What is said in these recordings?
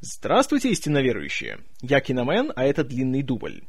Здравствуйте, истинно верующие! Я Киномен, а это длинный дубль.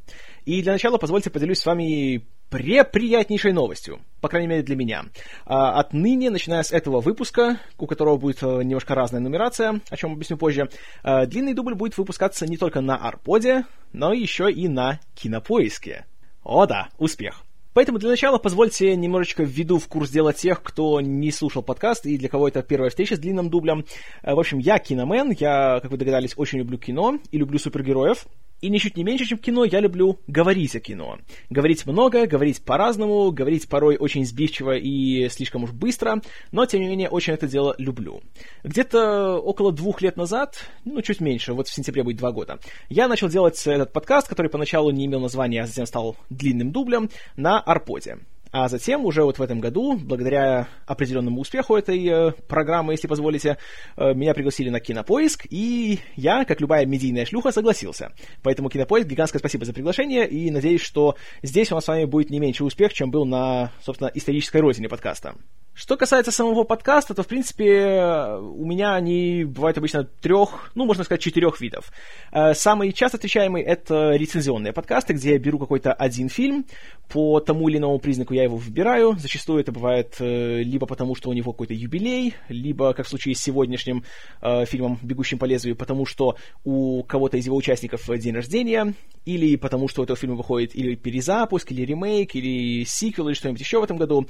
И для начала позвольте поделюсь с вами преприятнейшей новостью, по крайней мере для меня. А, отныне, начиная с этого выпуска, у которого будет э, немножко разная нумерация, о чем объясню позже, э, длинный дубль будет выпускаться не только на Арподе, но еще и на Кинопоиске. О да, успех! Поэтому для начала позвольте немножечко введу в курс дела тех, кто не слушал подкаст и для кого это первая встреча с длинным дублем. Э, в общем, я киномен, я, как вы догадались, очень люблю кино и люблю супергероев. И ничуть не меньше, чем кино, я люблю говорить о кино. Говорить много, говорить по-разному, говорить порой очень сбивчиво и слишком уж быстро, но, тем не менее, очень это дело люблю. Где-то около двух лет назад, ну, чуть меньше, вот в сентябре будет два года, я начал делать этот подкаст, который поначалу не имел названия, а затем стал длинным дублем, на Арподе. А затем, уже вот в этом году, благодаря определенному успеху этой э, программы, если позволите, э, меня пригласили на Кинопоиск, и я, как любая медийная шлюха, согласился. Поэтому Кинопоиск, гигантское спасибо за приглашение, и надеюсь, что здесь у нас с вами будет не меньше успех, чем был на, собственно, исторической родине подкаста. Что касается самого подкаста, то, в принципе, у меня они бывают обычно трех, ну, можно сказать, четырех видов. Э, самый часто встречаемый — это рецензионные подкасты, где я беру какой-то один фильм, по тому или иному признаку я его выбираю. Зачастую это бывает э, либо потому, что у него какой-то юбилей, либо, как в случае с сегодняшним э, фильмом «Бегущим по лезвию», потому что у кого-то из его участников день рождения, или потому что у этого фильма выходит или перезапуск, или ремейк, или сиквел, или что-нибудь еще в этом году.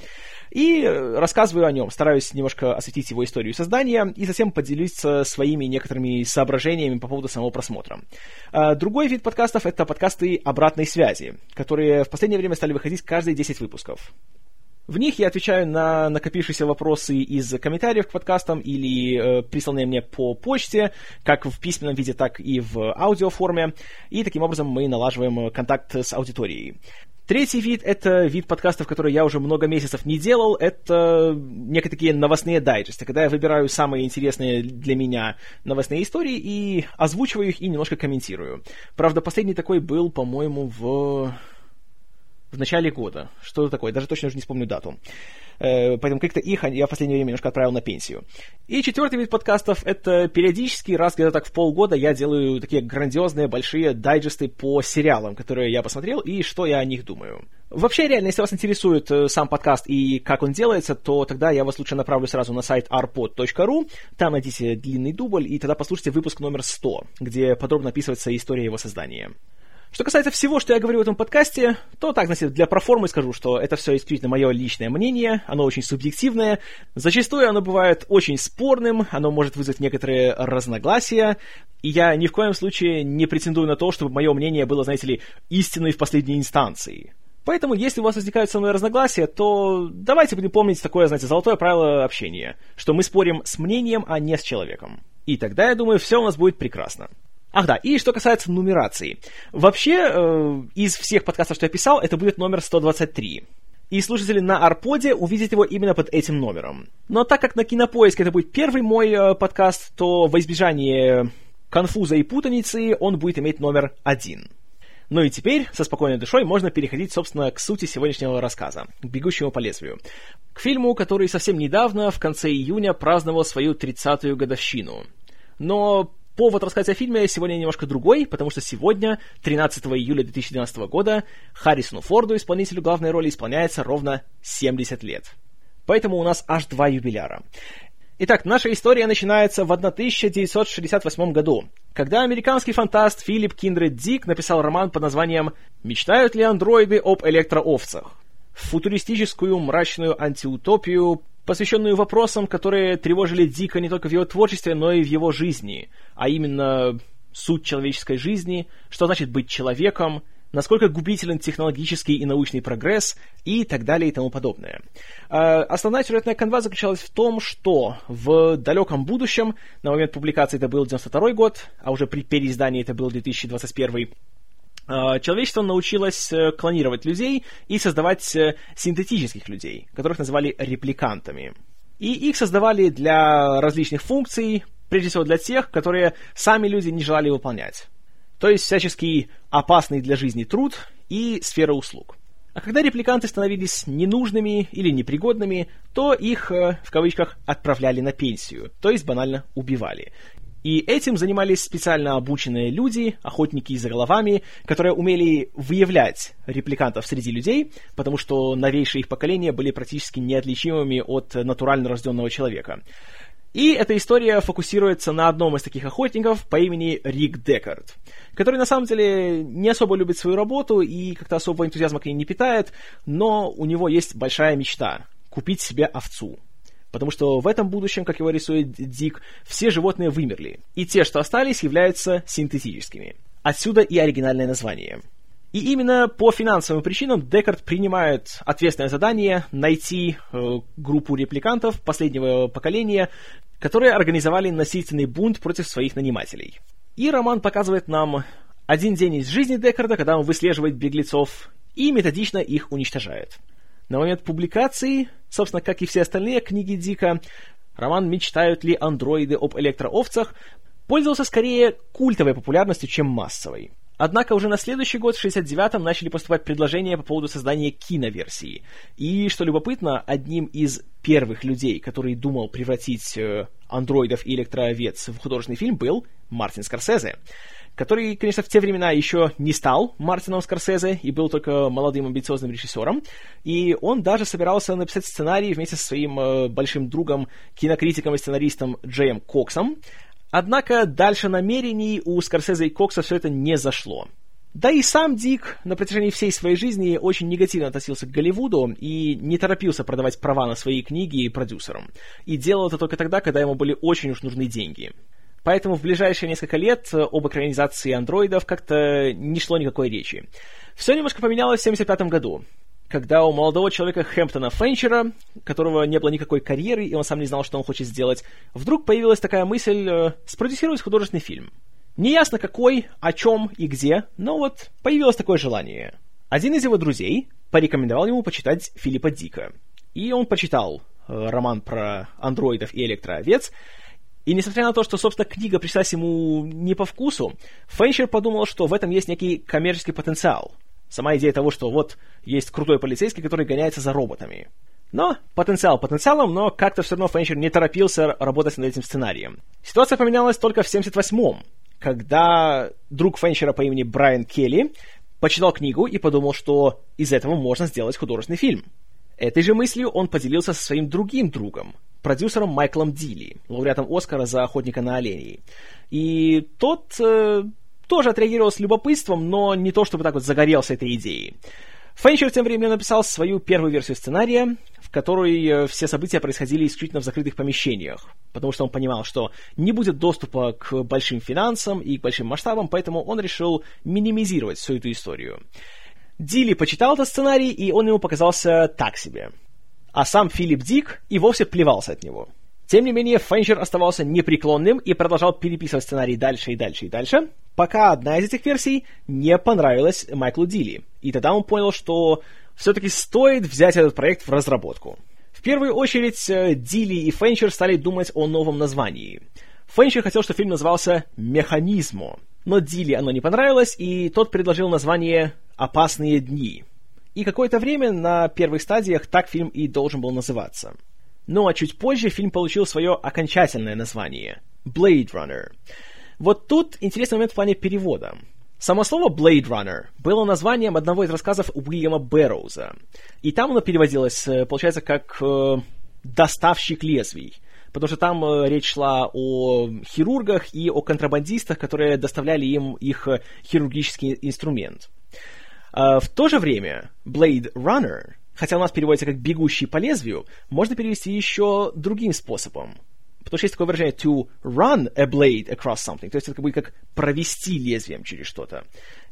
И рассказываю о нем, стараюсь немножко осветить его историю создания и затем поделиться своими некоторыми соображениями по поводу самого просмотра. А, другой вид подкастов — это подкасты обратной связи, которые в последнее время стали выходить каждые 10 выпусков. В них я отвечаю на накопившиеся вопросы из комментариев к подкастам или э, присланные мне по почте, как в письменном виде, так и в аудиоформе, и таким образом мы налаживаем контакт с аудиторией. Третий вид — это вид подкастов, который я уже много месяцев не делал. Это некие такие новостные дайджесты, когда я выбираю самые интересные для меня новостные истории и озвучиваю их и немножко комментирую. Правда, последний такой был, по-моему, в в начале года. Что это такое? Даже точно уже не вспомню дату. Э, поэтому как-то их я в последнее время немножко отправил на пенсию. И четвертый вид подкастов — это периодически, раз где-то так в полгода, я делаю такие грандиозные большие дайджесты по сериалам, которые я посмотрел, и что я о них думаю. Вообще, реально, если вас интересует э, сам подкаст и как он делается, то тогда я вас лучше направлю сразу на сайт arpod.ru, там найдите длинный дубль, и тогда послушайте выпуск номер 100, где подробно описывается история его создания. Что касается всего, что я говорю в этом подкасте, то так, значит, для проформы скажу, что это все исключительно мое личное мнение, оно очень субъективное, зачастую оно бывает очень спорным, оно может вызвать некоторые разногласия, и я ни в коем случае не претендую на то, чтобы мое мнение было, знаете ли, истиной в последней инстанции. Поэтому, если у вас возникают со мной разногласия, то давайте будем помнить такое, знаете, золотое правило общения, что мы спорим с мнением, а не с человеком. И тогда, я думаю, все у нас будет прекрасно. Ах да, и что касается нумерации. Вообще, э, из всех подкастов, что я писал, это будет номер 123. И слушатели на Арподе увидят его именно под этим номером. Но так как на Кинопоиске это будет первый мой э, подкаст, то во избежание конфуза и путаницы он будет иметь номер один. Ну и теперь, со спокойной душой, можно переходить, собственно, к сути сегодняшнего рассказа, к «Бегущему по лезвию». К фильму, который совсем недавно, в конце июня, праздновал свою 30-ю годовщину. Но Повод рассказать о фильме сегодня немножко другой, потому что сегодня, 13 июля 2012 года, Харрисону Форду, исполнителю главной роли, исполняется ровно 70 лет. Поэтому у нас аж два юбиляра. Итак, наша история начинается в 1968 году, когда американский фантаст Филипп Киндред Дик написал роман под названием «Мечтают ли андроиды об электроовцах?». Футуристическую мрачную антиутопию посвященную вопросам, которые тревожили Дика не только в его творчестве, но и в его жизни, а именно суть человеческой жизни, что значит быть человеком, насколько губителен технологический и научный прогресс и так далее и тому подобное. А, основная сюжетная канва заключалась в том, что в далеком будущем, на момент публикации это был 92 год, а уже при переиздании это был 2021, а, человечество научилось э, клонировать людей и создавать э, синтетических людей, которых называли репликантами. И их создавали для различных функций, прежде всего для тех, которые сами люди не желали выполнять. То есть всячески опасный для жизни труд и сфера услуг. А когда репликанты становились ненужными или непригодными, то их, э, в кавычках, отправляли на пенсию, то есть банально убивали. И этим занимались специально обученные люди, охотники за головами, которые умели выявлять репликантов среди людей, потому что новейшие их поколения были практически неотличимыми от натурально рожденного человека. И эта история фокусируется на одном из таких охотников по имени Рик Декард, который на самом деле не особо любит свою работу и как-то особо энтузиазма к ней не питает, но у него есть большая мечта — купить себе овцу. Потому что в этом будущем, как его рисует Дик, все животные вымерли, и те, что остались, являются синтетическими. Отсюда и оригинальное название — и именно по финансовым причинам Декард принимает ответственное задание найти э, группу репликантов последнего поколения, которые организовали насильственный бунт против своих нанимателей. И роман показывает нам один день из жизни Декарда, когда он выслеживает беглецов и методично их уничтожает. На момент публикации, собственно, как и все остальные книги Дика, роман «Мечтают ли андроиды об электроовцах» пользовался скорее культовой популярностью, чем массовой. Однако уже на следующий год, в 69-м, начали поступать предложения по поводу создания киноверсии. И, что любопытно, одним из первых людей, который думал превратить э, андроидов и электроовец в художественный фильм, был Мартин Скорсезе который, конечно, в те времена еще не стал Мартином Скорсезе и был только молодым амбициозным режиссером. И он даже собирался написать сценарий вместе со своим э, большим другом, кинокритиком и сценаристом Джеем Коксом. Однако дальше намерений у Скорсезе и Кокса все это не зашло. Да и сам Дик на протяжении всей своей жизни очень негативно относился к Голливуду и не торопился продавать права на свои книги продюсерам. И делал это только тогда, когда ему были очень уж нужны деньги. Поэтому в ближайшие несколько лет об экранизации андроидов как-то не шло никакой речи. Все немножко поменялось в 1975 году когда у молодого человека Хэмптона Фенчера, которого не было никакой карьеры, и он сам не знал, что он хочет сделать, вдруг появилась такая мысль э, спродюсировать художественный фильм. Неясно какой, о чем и где, но вот появилось такое желание. Один из его друзей порекомендовал ему почитать Филиппа Дика. И он почитал э, роман про андроидов и электроовец, и несмотря на то, что, собственно, книга пришлась ему не по вкусу, Фенчер подумал, что в этом есть некий коммерческий потенциал — Сама идея того, что вот есть крутой полицейский, который гоняется за роботами. Но потенциал потенциалом, но как-то все равно Фенчер не торопился работать над этим сценарием. Ситуация поменялась только в 78-м, когда друг Фенчера по имени Брайан Келли почитал книгу и подумал, что из этого можно сделать художественный фильм. Этой же мыслью он поделился со своим другим другом, продюсером Майклом Дилли, лауреатом Оскара за «Охотника на оленей». И тот э, тоже отреагировал с любопытством, но не то чтобы так вот загорелся этой идеей. Фенчер тем временем написал свою первую версию сценария, в которой э, все события происходили исключительно в закрытых помещениях, потому что он понимал, что не будет доступа к большим финансам и к большим масштабам, поэтому он решил минимизировать всю эту историю. Дилли почитал этот сценарий, и он ему показался так себе. А сам Филипп Дик и вовсе плевался от него. Тем не менее, Фенчер оставался непреклонным и продолжал переписывать сценарий дальше и дальше и дальше, пока одна из этих версий не понравилась Майклу Дилли. И тогда он понял, что все-таки стоит взять этот проект в разработку. В первую очередь, э, Дилли и Фенчер стали думать о новом названии. Фенчер хотел, чтобы фильм назывался «Механизмо», но Дилли оно не понравилось, и тот предложил название «Опасные дни». И какое-то время на первых стадиях так фильм и должен был называться. Ну а чуть позже фильм получил свое окончательное название — «Blade Runner». Вот тут интересный момент в плане перевода. Само слово Blade Runner было названием одного из рассказов Уильяма Бэрроуза. И там оно переводилось, э, получается, как э, «доставщик лезвий». Потому что там э, речь шла о хирургах и о контрабандистах, которые доставляли им их э, хирургический инструмент. Э, в то же время Blade Runner, хотя у нас переводится как «бегущий по лезвию», можно перевести еще другим способом – Потому что есть такое выражение to run a blade across something, то есть это как бы как провести лезвием через что-то.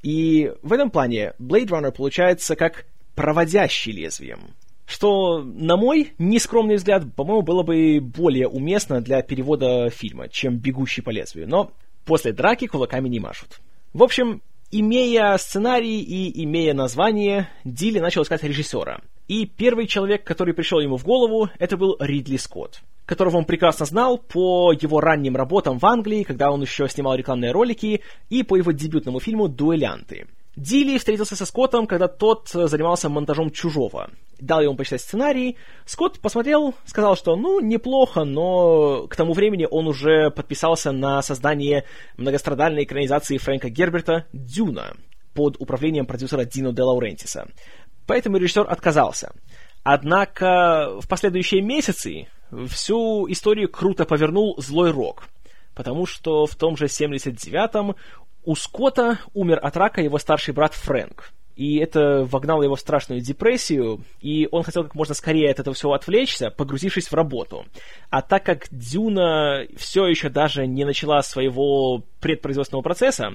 И в этом плане Blade Runner получается как проводящий лезвием. Что, на мой нескромный взгляд, по-моему, было бы более уместно для перевода фильма, чем «Бегущий по лезвию». Но после драки кулаками не машут. В общем, имея сценарий и имея название, Дилли начал искать режиссера. И первый человек, который пришел ему в голову, это был Ридли Скотт которого он прекрасно знал по его ранним работам в Англии, когда он еще снимал рекламные ролики, и по его дебютному фильму «Дуэлянты». Дилли встретился со Скоттом, когда тот занимался монтажом «Чужого». Дал ему почитать сценарий. Скотт посмотрел, сказал, что, ну, неплохо, но к тому времени он уже подписался на создание многострадальной экранизации Фрэнка Герберта «Дюна» под управлением продюсера Дино де Лаурентиса. Поэтому режиссер отказался. Однако в последующие месяцы всю историю круто повернул злой рок, потому что в том же 79-м у Скотта умер от рака его старший брат Фрэнк. И это вогнало его в страшную депрессию, и он хотел как можно скорее от этого всего отвлечься, погрузившись в работу. А так как Дюна все еще даже не начала своего предпроизводственного процесса,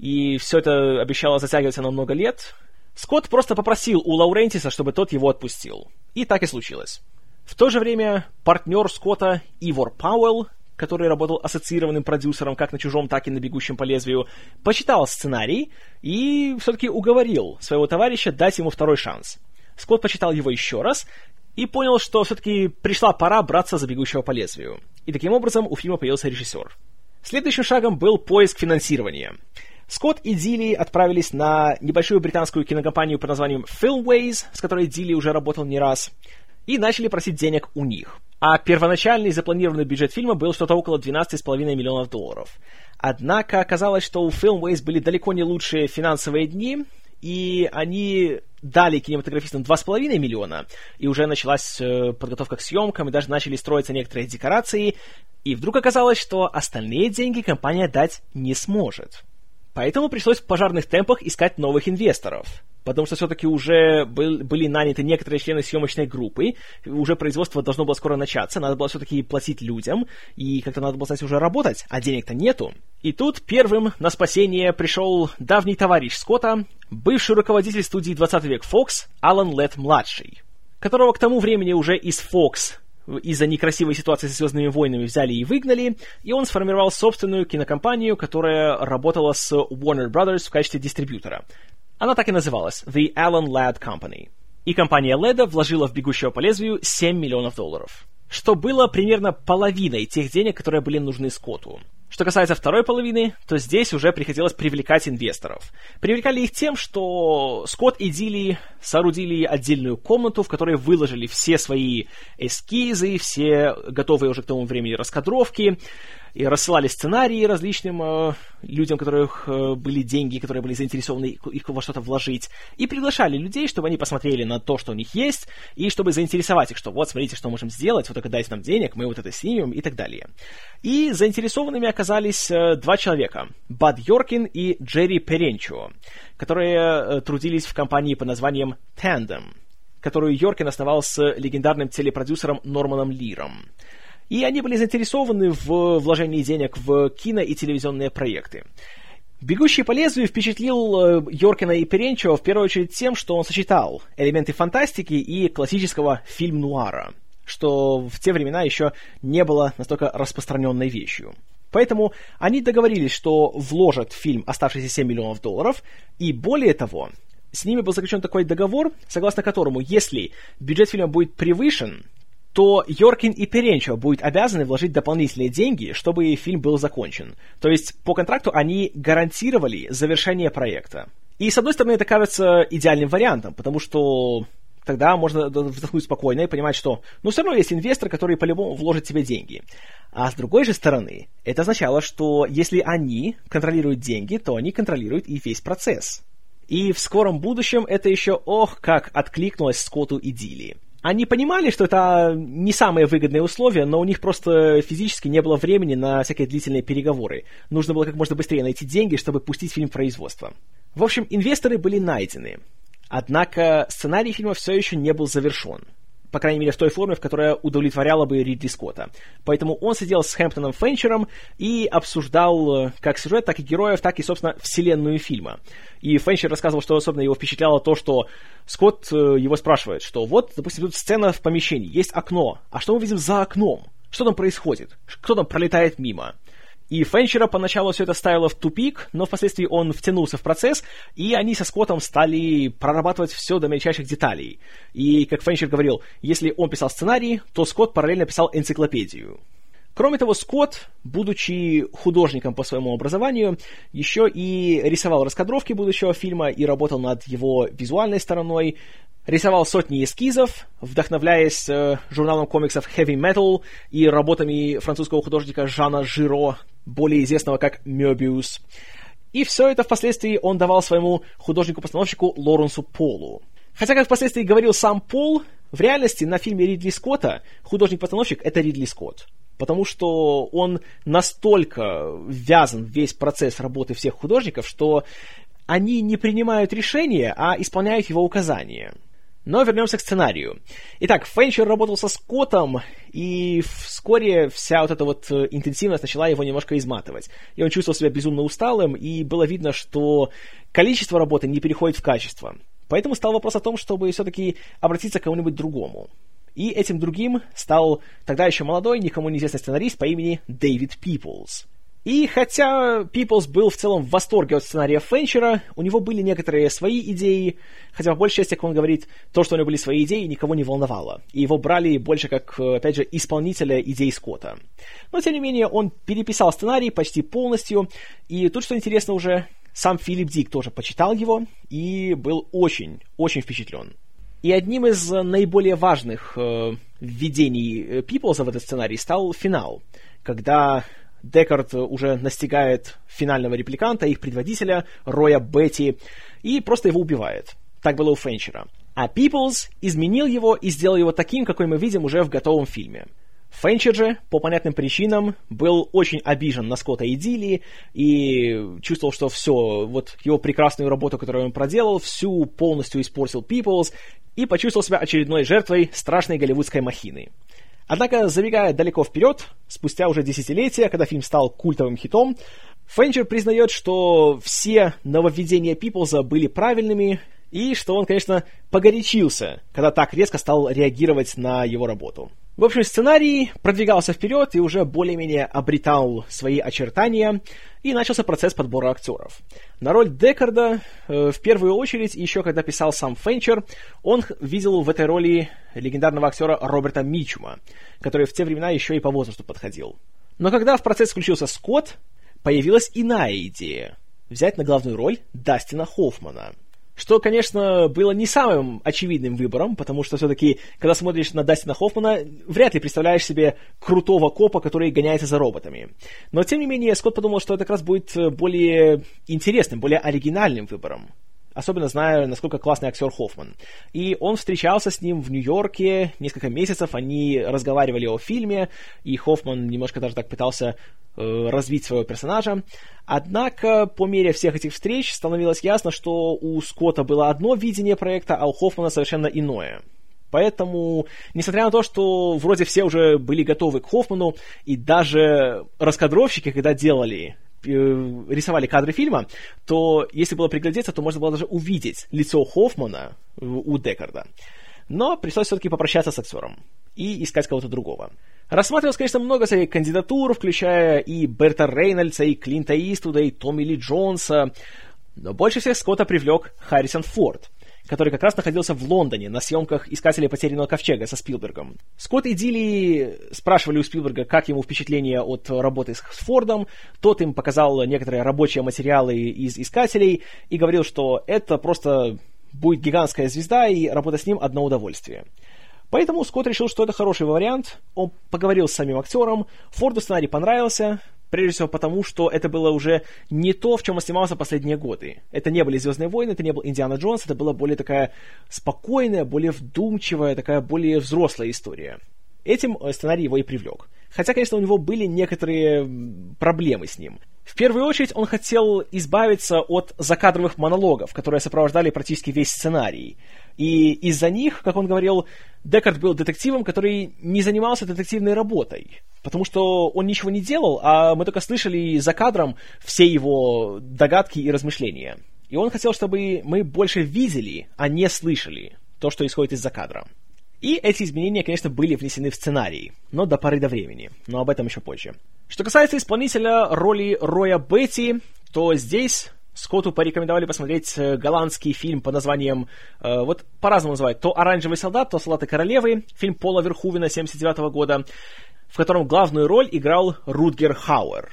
и все это обещало затягиваться на много лет, Скотт просто попросил у Лаурентиса, чтобы тот его отпустил. И так и случилось. В то же время партнер Скотта Ивор Пауэлл который работал ассоциированным продюсером как на «Чужом», так и на «Бегущем по лезвию», почитал сценарий и все-таки уговорил своего товарища дать ему второй шанс. Скотт почитал его еще раз и понял, что все-таки пришла пора браться за «Бегущего по лезвию». И таким образом у фильма появился режиссер. Следующим шагом был поиск финансирования. Скотт и Дилли отправились на небольшую британскую кинокомпанию под названием Filmways, с которой Дилли уже работал не раз, и начали просить денег у них – а первоначальный запланированный бюджет фильма был что-то около 12,5 миллионов долларов. Однако оказалось, что у Filmways были далеко не лучшие финансовые дни, и они дали кинематографистам 2,5 миллиона, и уже началась э, подготовка к съемкам, и даже начали строиться некоторые декорации, и вдруг оказалось, что остальные деньги компания дать не сможет. Поэтому пришлось в пожарных темпах искать новых инвесторов потому что все-таки уже был, были наняты некоторые члены съемочной группы, уже производство должно было скоро начаться, надо было все-таки платить людям, и как-то надо было, кстати, уже работать, а денег-то нету. И тут первым на спасение пришел давний товарищ Скотта, бывший руководитель студии 20 век Fox, Алан Летт-младший, которого к тому времени уже из Fox из-за некрасивой ситуации со «Звездными войнами» взяли и выгнали, и он сформировал собственную кинокомпанию, которая работала с Warner Brothers в качестве дистрибьютора. Она так и называлась The Alan Ladd Company. И компания Леда вложила в «Бегущего по лезвию» 7 миллионов долларов. Что было примерно половиной тех денег, которые были нужны Скотту. Что касается второй половины, то здесь уже приходилось привлекать инвесторов. Привлекали их тем, что Скотт и Дилли соорудили отдельную комнату, в которой выложили все свои эскизы, все готовые уже к тому времени раскадровки, и рассылали сценарии различным э, людям, у которых э, были деньги, которые были заинтересованы их во что-то вложить, и приглашали людей, чтобы они посмотрели на то, что у них есть, и чтобы заинтересовать их, что вот, смотрите, что можем сделать, вот только дайте нам денег, мы вот это снимем и так далее. И заинтересованными оказались э, два человека, Бад Йоркин и Джерри Перенчо, которые э, трудились в компании под названием Tandem, которую Йоркин основал с легендарным телепродюсером Норманом Лиром и они были заинтересованы в вложении денег в кино и телевизионные проекты. «Бегущий по лезвию» впечатлил э, Йоркина и Перенчева в первую очередь тем, что он сочетал элементы фантастики и классического фильм-нуара, что в те времена еще не было настолько распространенной вещью. Поэтому они договорились, что вложат в фильм оставшиеся 7 миллионов долларов, и более того, с ними был заключен такой договор, согласно которому, если бюджет фильма будет превышен, то Йоркин и Перенчо будут обязаны вложить дополнительные деньги, чтобы фильм был закончен. То есть по контракту они гарантировали завершение проекта. И с одной стороны это кажется идеальным вариантом, потому что тогда можно вздохнуть спокойно и понимать, что ну все равно есть инвестор, который по-любому вложит тебе деньги. А с другой же стороны, это означало, что если они контролируют деньги, то они контролируют и весь процесс. И в скором будущем это еще, ох, как откликнулось Скотту и Дилли. Они понимали, что это не самые выгодные условия, но у них просто физически не было времени на всякие длительные переговоры. Нужно было как можно быстрее найти деньги, чтобы пустить фильм в производство. В общем, инвесторы были найдены. Однако сценарий фильма все еще не был завершен по крайней мере, в той форме, в которой удовлетворяла бы Ридли Скотта. Поэтому он сидел с Хэмптоном Фенчером и обсуждал э, как сюжет, так и героев, так и, собственно, вселенную фильма. И Фенчер рассказывал, что особенно его впечатляло то, что Скотт э, его спрашивает, что вот, допустим, тут сцена в помещении, есть окно, а что мы видим за окном? Что там происходит? Кто там пролетает мимо? И Фенчера поначалу все это ставило в тупик, но впоследствии он втянулся в процесс, и они со Скоттом стали прорабатывать все до мельчайших деталей. И, как Фенчер говорил, если он писал сценарий, то Скотт параллельно писал энциклопедию. Кроме того, Скотт, будучи художником по своему образованию, еще и рисовал раскадровки будущего фильма и работал над его визуальной стороной, рисовал сотни эскизов, вдохновляясь э, журналом комиксов Heavy Metal и работами французского художника Жана Жиро, более известного как Möbius. И все это впоследствии он давал своему художнику-постановщику Лоренсу Полу. Хотя, как впоследствии говорил сам Пол, в реальности на фильме Ридли Скотта художник-постановщик — это Ридли Скотт. Потому что он настолько ввязан в весь процесс работы всех художников, что они не принимают решения, а исполняют его указания. Но вернемся к сценарию. Итак, Фенчер работал со Скоттом, и вскоре вся вот эта вот э, интенсивность начала его немножко изматывать. И он чувствовал себя безумно усталым, и было видно, что количество работы не переходит в качество. Поэтому стал вопрос о том, чтобы все-таки обратиться к кому-нибудь другому. И этим другим стал тогда еще молодой, никому неизвестный сценарист по имени Дэвид Пиплз. И хотя Пиплз был в целом в восторге от сценария Фенчера, у него были некоторые свои идеи, хотя по большей части, как он говорит, то, что у него были свои идеи, никого не волновало. И его брали больше как, опять же, исполнителя идей Скотта. Но, тем не менее, он переписал сценарий почти полностью, и тут, что интересно уже, сам Филипп Дик тоже почитал его и был очень, очень впечатлен. И одним из наиболее важных э, введений Пиплза в этот сценарий стал финал, когда Декард уже настигает финального репликанта, их предводителя, Роя Бетти, и просто его убивает. Так было у Фенчера. А Пиплз изменил его и сделал его таким, какой мы видим уже в готовом фильме. Фенчер же, по понятным причинам, был очень обижен на Скотта и Дилли и чувствовал, что все, вот его прекрасную работу, которую он проделал, всю полностью испортил Пиплз и почувствовал себя очередной жертвой страшной голливудской махины. Однако, забегая далеко вперед, спустя уже десятилетия, когда фильм стал культовым хитом, Фенчер признает, что все нововведения Пиплза были правильными, и что он, конечно, погорячился, когда так резко стал реагировать на его работу. В общем, сценарий продвигался вперед и уже более-менее обретал свои очертания, и начался процесс подбора актеров. На роль Декарда, э, в первую очередь, еще когда писал сам Фенчер, он видел в этой роли легендарного актера Роберта Мичума, который в те времена еще и по возрасту подходил. Но когда в процесс включился Скотт, появилась иная идея — взять на главную роль Дастина Хоффмана — что, конечно, было не самым очевидным выбором, потому что все-таки, когда смотришь на Дастина Хоффмана, вряд ли представляешь себе крутого копа, который гоняется за роботами. Но, тем не менее, Скотт подумал, что это как раз будет более интересным, более оригинальным выбором особенно зная, насколько классный актер Хоффман. И он встречался с ним в Нью-Йорке несколько месяцев, они разговаривали о фильме, и Хоффман немножко даже так пытался э, развить своего персонажа. Однако, по мере всех этих встреч становилось ясно, что у Скотта было одно видение проекта, а у Хоффмана совершенно иное. Поэтому, несмотря на то, что вроде все уже были готовы к Хоффману, и даже раскадровщики, когда делали рисовали кадры фильма, то если было приглядеться, то можно было даже увидеть лицо Хоффмана у Декарда. Но пришлось все-таки попрощаться с актером и искать кого-то другого. Рассматривалось, конечно, много всяких кандидатур, включая и Берта Рейнольдса, и Клинта Иствуда, и Томми Ли Джонса, но больше всех Скотта привлек Харрисон Форд — который как раз находился в Лондоне на съемках «Искателя потерянного ковчега» со Спилбергом. Скотт и Дилли спрашивали у Спилберга, как ему впечатление от работы с Фордом. Тот им показал некоторые рабочие материалы из «Искателей» и говорил, что это просто будет гигантская звезда, и работа с ним одно удовольствие. Поэтому Скотт решил, что это хороший вариант. Он поговорил с самим актером, Форду сценарий понравился, Прежде всего потому, что это было уже не то, в чем он снимался последние годы. Это не были «Звездные войны», это не был «Индиана Джонс», это была более такая спокойная, более вдумчивая, такая более взрослая история. Этим э, сценарий его и привлек. Хотя, конечно, у него были некоторые проблемы с ним. В первую очередь он хотел избавиться от закадровых монологов, которые сопровождали практически весь сценарий. И из-за них, как он говорил, Декард был детективом, который не занимался детективной работой. Потому что он ничего не делал, а мы только слышали за кадром все его догадки и размышления. И он хотел, чтобы мы больше видели, а не слышали то, что исходит из-за кадра. И эти изменения, конечно, были внесены в сценарий, но до поры до времени, но об этом еще позже. Что касается исполнителя роли Роя Бетти, то здесь Скотту порекомендовали посмотреть э, голландский фильм под названием, э, вот по-разному называют, то «Оранжевый солдат», то «Солдаты королевы», фильм Пола Верхувена 79 года. в котором главную роль играл Рутгер Хауэр.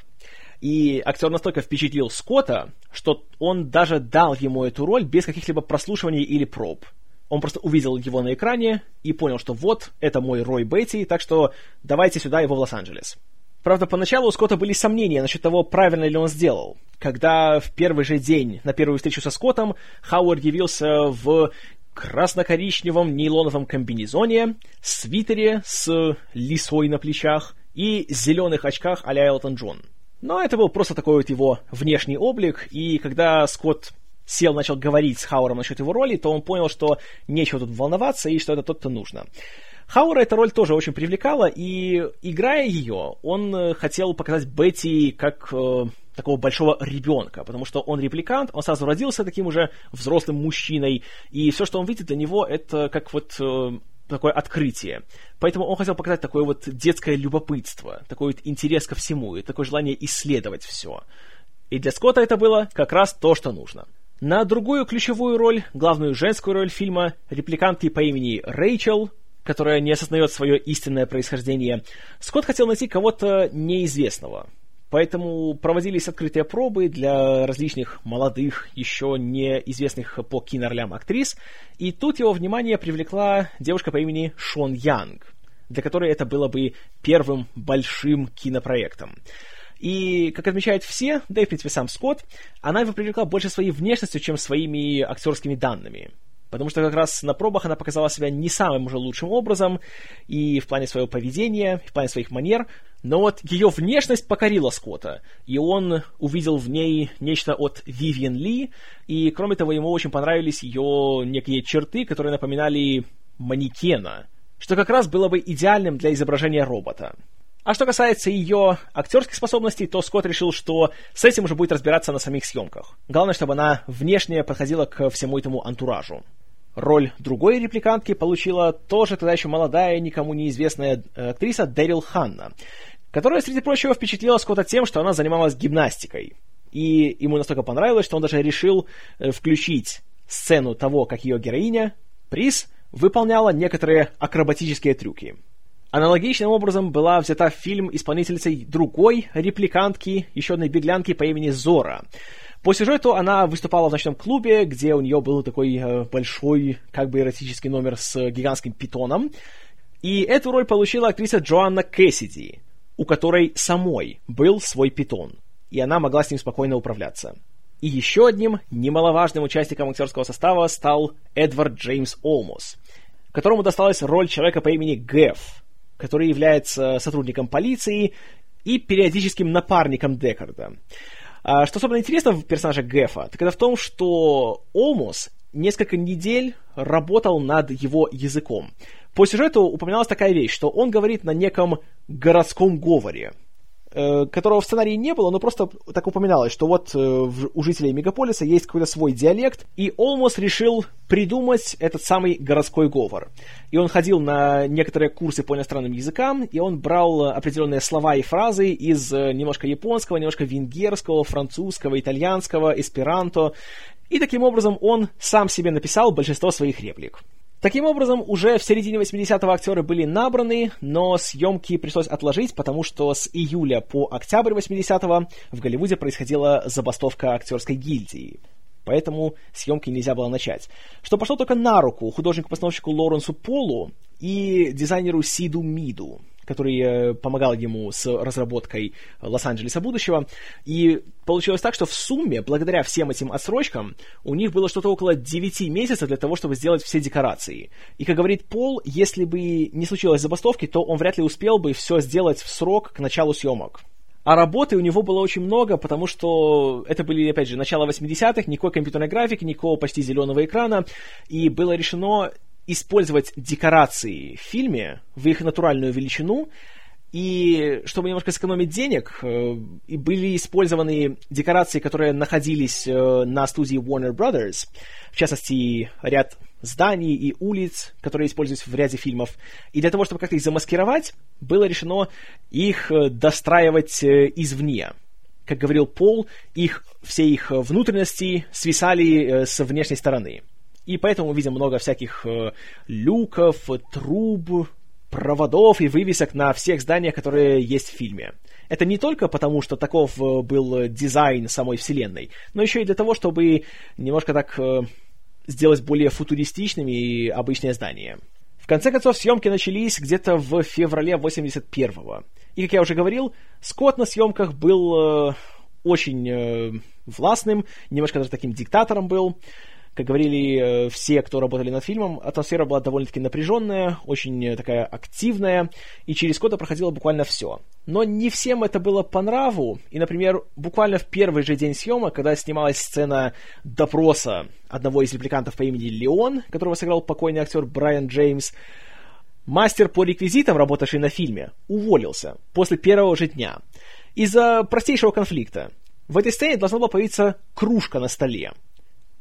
И актер настолько впечатлил Скотта, что он даже дал ему эту роль без каких-либо прослушиваний или проб. Он просто увидел его на экране и понял, что вот, это мой Рой Бетти, так что давайте сюда его в Лос-Анджелес. Правда, поначалу у Скотта были сомнения насчет того, правильно ли он сделал. Когда в первый же день, на первую встречу со Скоттом, Хауард явился в красно-коричневом нейлоновом комбинезоне, свитере с лисой на плечах и зеленых очках а-ля Элтон Джон. Но это был просто такой вот его внешний облик, и когда Скотт сел, начал говорить с Хауэром насчет его роли, то он понял, что нечего тут волноваться, и что это тот, кто нужно. Хауэра эта роль тоже очень привлекала, и играя ее, он э, хотел показать Бетти как э, такого большого ребенка, потому что он репликант, он сразу родился таким уже взрослым мужчиной, и все, что он видит для него, это как вот э, такое открытие. Поэтому он хотел показать такое вот детское любопытство, такой вот интерес ко всему, и такое желание исследовать все. И для Скотта это было как раз то, что нужно. На другую ключевую роль, главную женскую роль фильма, репликантки по имени Рэйчел, которая не осознает свое истинное происхождение, Скотт хотел найти кого-то неизвестного. Поэтому проводились открытые пробы для различных молодых, еще неизвестных по киноролям актрис, и тут его внимание привлекла девушка по имени Шон Янг, для которой это было бы первым большим кинопроектом. И, как отмечают все, да и, в принципе, сам Скотт, она его привлекла больше своей внешностью, чем своими актерскими данными. Потому что как раз на пробах она показала себя не самым уже лучшим образом, и в плане своего поведения, и в плане своих манер, но вот ее внешность покорила Скотта, и он увидел в ней нечто от Вивиан Ли, и кроме того, ему очень понравились ее некие черты, которые напоминали манекена, что как раз было бы идеальным для изображения робота. А что касается ее актерских способностей, то Скотт решил, что с этим уже будет разбираться на самих съемках. Главное, чтобы она внешне подходила к всему этому антуражу. Роль другой репликантки получила тоже тогда еще молодая, никому неизвестная э, актриса Дэрил Ханна, которая, среди прочего, впечатлила Скотта тем, что она занималась гимнастикой. И ему настолько понравилось, что он даже решил э, включить сцену того, как ее героиня, Приз, выполняла некоторые акробатические трюки. Аналогичным образом была взята в фильм исполнительницей другой репликантки, еще одной беглянки по имени Зора — по сюжету она выступала в ночном клубе, где у нее был такой э, большой, как бы эротический номер с гигантским питоном. И эту роль получила актриса Джоанна Кэссиди, у которой самой был свой питон, и она могла с ним спокойно управляться. И еще одним немаловажным участником актерского состава стал Эдвард Джеймс Олмос, которому досталась роль человека по имени Гэф, который является сотрудником полиции и периодическим напарником Декарда. А, что особенно интересно в персонаже Гэфа, так это в том, что Олмус несколько недель работал над его языком. По сюжету упоминалась такая вещь, что он говорит на неком городском говоре – которого в сценарии не было, но просто так упоминалось, что вот э, у жителей мегаполиса есть какой-то свой диалект, и Олмос решил придумать этот самый городской говор. И он ходил на некоторые курсы по иностранным языкам, и он брал определенные слова и фразы из э, немножко японского, немножко венгерского, французского, итальянского, эсперанто, и таким образом он сам себе написал большинство своих реплик. Таким образом, уже в середине 80-го актеры были набраны, но съемки пришлось отложить, потому что с июля по октябрь 80-го в Голливуде происходила забастовка актерской гильдии. Поэтому съемки нельзя было начать. Что пошло только на руку художнику-постановщику Лоренсу Полу и дизайнеру Сиду Миду который э, помогал ему с разработкой Лос-Анджелеса будущего. И получилось так, что в сумме, благодаря всем этим отсрочкам, у них было что-то около 9 месяцев для того, чтобы сделать все декорации. И, как говорит Пол, если бы не случилось забастовки, то он вряд ли успел бы все сделать в срок к началу съемок. А работы у него было очень много, потому что это были, опять же, начало 80-х, никакой компьютерной графики, никакого почти зеленого экрана, и было решено использовать декорации в фильме в их натуральную величину, и чтобы немножко сэкономить денег, э, и были использованы декорации, которые находились э, на студии Warner Brothers, в частности, ряд зданий и улиц, которые используются в ряде фильмов. И для того, чтобы как-то их замаскировать, было решено их э, достраивать извне. Как говорил Пол, их, все их внутренности свисали с внешней стороны. И поэтому мы видим много всяких э, люков, труб, проводов и вывесок на всех зданиях, которые есть в фильме. Это не только потому, что таков э, был дизайн самой вселенной, но еще и для того, чтобы немножко так э, сделать более футуристичными обычные здания. В конце концов, съемки начались где-то в феврале 81-го. И, как я уже говорил, Скотт на съемках был э, очень властным, немножко даже таким диктатором был. Как говорили э, все, кто работали над фильмом, атмосфера была довольно-таки напряженная, очень э, такая активная, и через Скотта проходило буквально все. Но не всем это было по нраву, и, например, буквально в первый же день съемок, когда снималась сцена допроса одного из репликантов по имени Леон, которого сыграл покойный актер Брайан Джеймс, мастер по реквизитам, работавший на фильме, уволился после первого же дня из-за простейшего конфликта. В этой сцене должна была появиться кружка на столе.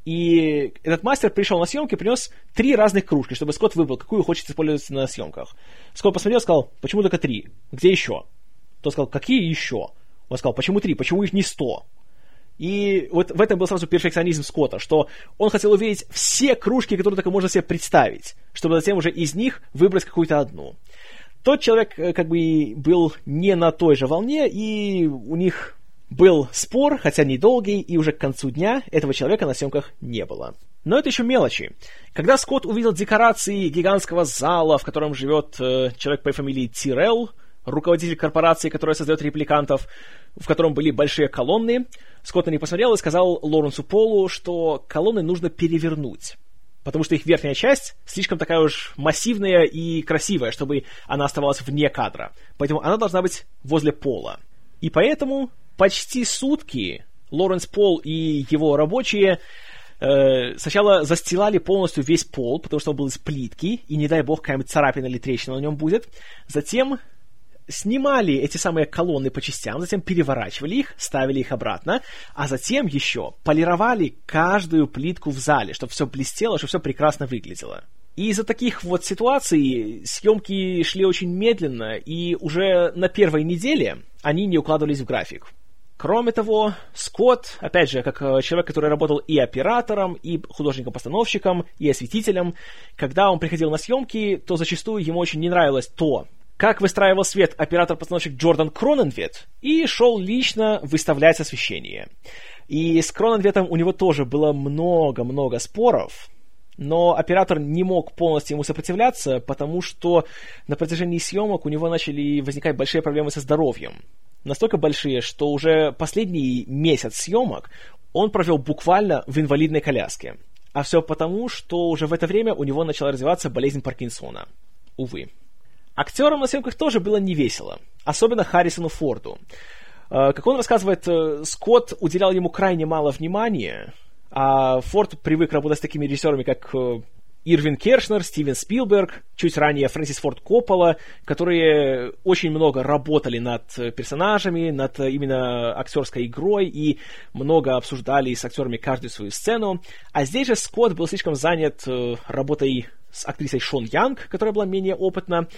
И этот мастер пришел на съемки, принес три разных кружки, чтобы Скотт выбрал, какую хочет использовать на съемках. Скотт посмотрел сказал, почему только три? Где еще? Тот сказал, какие еще? Он сказал, почему три? Почему их не сто? И вот в этом был сразу перфекционизм Скотта, что он хотел увидеть все кружки, которые только можно себе представить, чтобы затем уже из них выбрать какую-то одну. Тот человек э, как бы был не на той же волне, и у них был спор, хотя недолгий, и уже к концу дня этого человека на съемках не было. Но это еще мелочи. Когда Скотт увидел декорации гигантского зала, в котором живет э, человек по фамилии Тирелл, руководитель корпорации, которая создает репликантов, в котором были большие колонны, Скотт на них посмотрел и сказал Лоренсу Полу, что колонны нужно перевернуть. Потому что их верхняя часть слишком такая уж массивная и красивая, чтобы она оставалась вне кадра. Поэтому она должна быть возле пола. И поэтому почти сутки Лоренс Пол и его рабочие э, сначала застилали полностью весь пол, потому что он был из плитки, и не дай бог какая-нибудь царапина или трещина на нем будет. Затем снимали эти самые колонны по частям, затем переворачивали их, ставили их обратно, а затем еще полировали каждую плитку в зале, чтобы все блестело, чтобы все прекрасно выглядело. И из-за таких вот ситуаций съемки шли очень медленно, и уже на первой неделе они не укладывались в график. Кроме того, Скотт, опять же, как э, человек, который работал и оператором, и художником-постановщиком, и осветителем, когда он приходил на съемки, то зачастую ему очень не нравилось то, как выстраивал свет оператор-постановщик Джордан Кроненвет, и шел лично выставлять освещение. И с Кроненветом у него тоже было много-много споров, но оператор не мог полностью ему сопротивляться, потому что на протяжении съемок у него начали возникать большие проблемы со здоровьем настолько большие, что уже последний месяц съемок он провел буквально в инвалидной коляске. А все потому, что уже в это время у него начала развиваться болезнь Паркинсона. Увы. Актерам на съемках тоже было не весело, особенно Харрисону Форду. Э, как он рассказывает, э, Скотт уделял ему крайне мало внимания, а Форд привык работать с такими режиссерами, как э, Ирвин Кершнер, Стивен Спилберг, чуть ранее Фрэнсис Форд Коппола, которые очень много работали над персонажами, над именно актерской игрой и много обсуждали с актерами каждую свою сцену. А здесь же Скотт был слишком занят э, работой с актрисой Шон Янг, которая была менее опытна,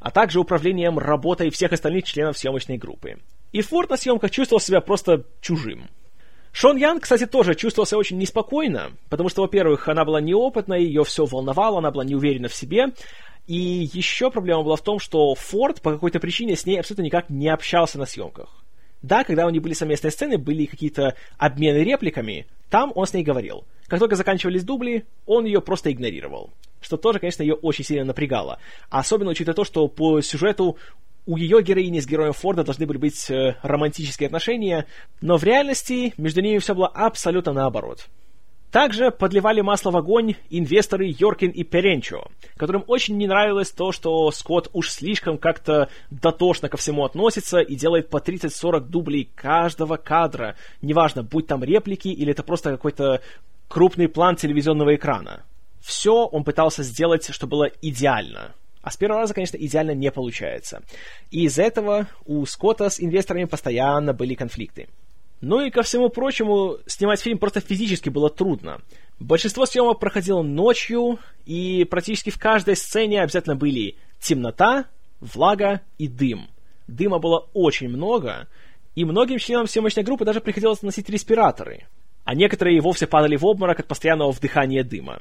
а также управлением работой всех остальных членов съемочной группы. И Форд на съемках чувствовал себя просто чужим. Шон Ян, кстати, тоже чувствовался очень неспокойно, потому что, во-первых, она была неопытной, ее все волновало, она была не уверена в себе, и еще проблема была в том, что Форд по какой-то причине с ней абсолютно никак не общался на съемках. Да, когда у них были совместные сцены, были какие-то обмены репликами, там он с ней говорил. Как только заканчивались дубли, он ее просто игнорировал. Что тоже, конечно, ее очень сильно напрягало. Особенно учитывая то, что по сюжету у ее героини с героем Форда должны были быть э, романтические отношения, но в реальности между ними все было абсолютно наоборот. Также подливали масло в огонь инвесторы Йоркин и Перенчо, которым очень не нравилось то, что Скотт уж слишком как-то дотошно ко всему относится и делает по 30-40 дублей каждого кадра, неважно, будь там реплики или это просто какой-то крупный план телевизионного экрана. Все он пытался сделать, чтобы было идеально. А с первого раза, конечно, идеально не получается. И из-за этого у Скотта с инвесторами постоянно были конфликты. Ну и ко всему прочему, снимать фильм просто физически было трудно. Большинство съемок проходило ночью, и практически в каждой сцене обязательно были темнота, влага и дым. Дыма было очень много, и многим членам съемочной группы даже приходилось носить респираторы. А некоторые и вовсе падали в обморок от постоянного вдыхания дыма.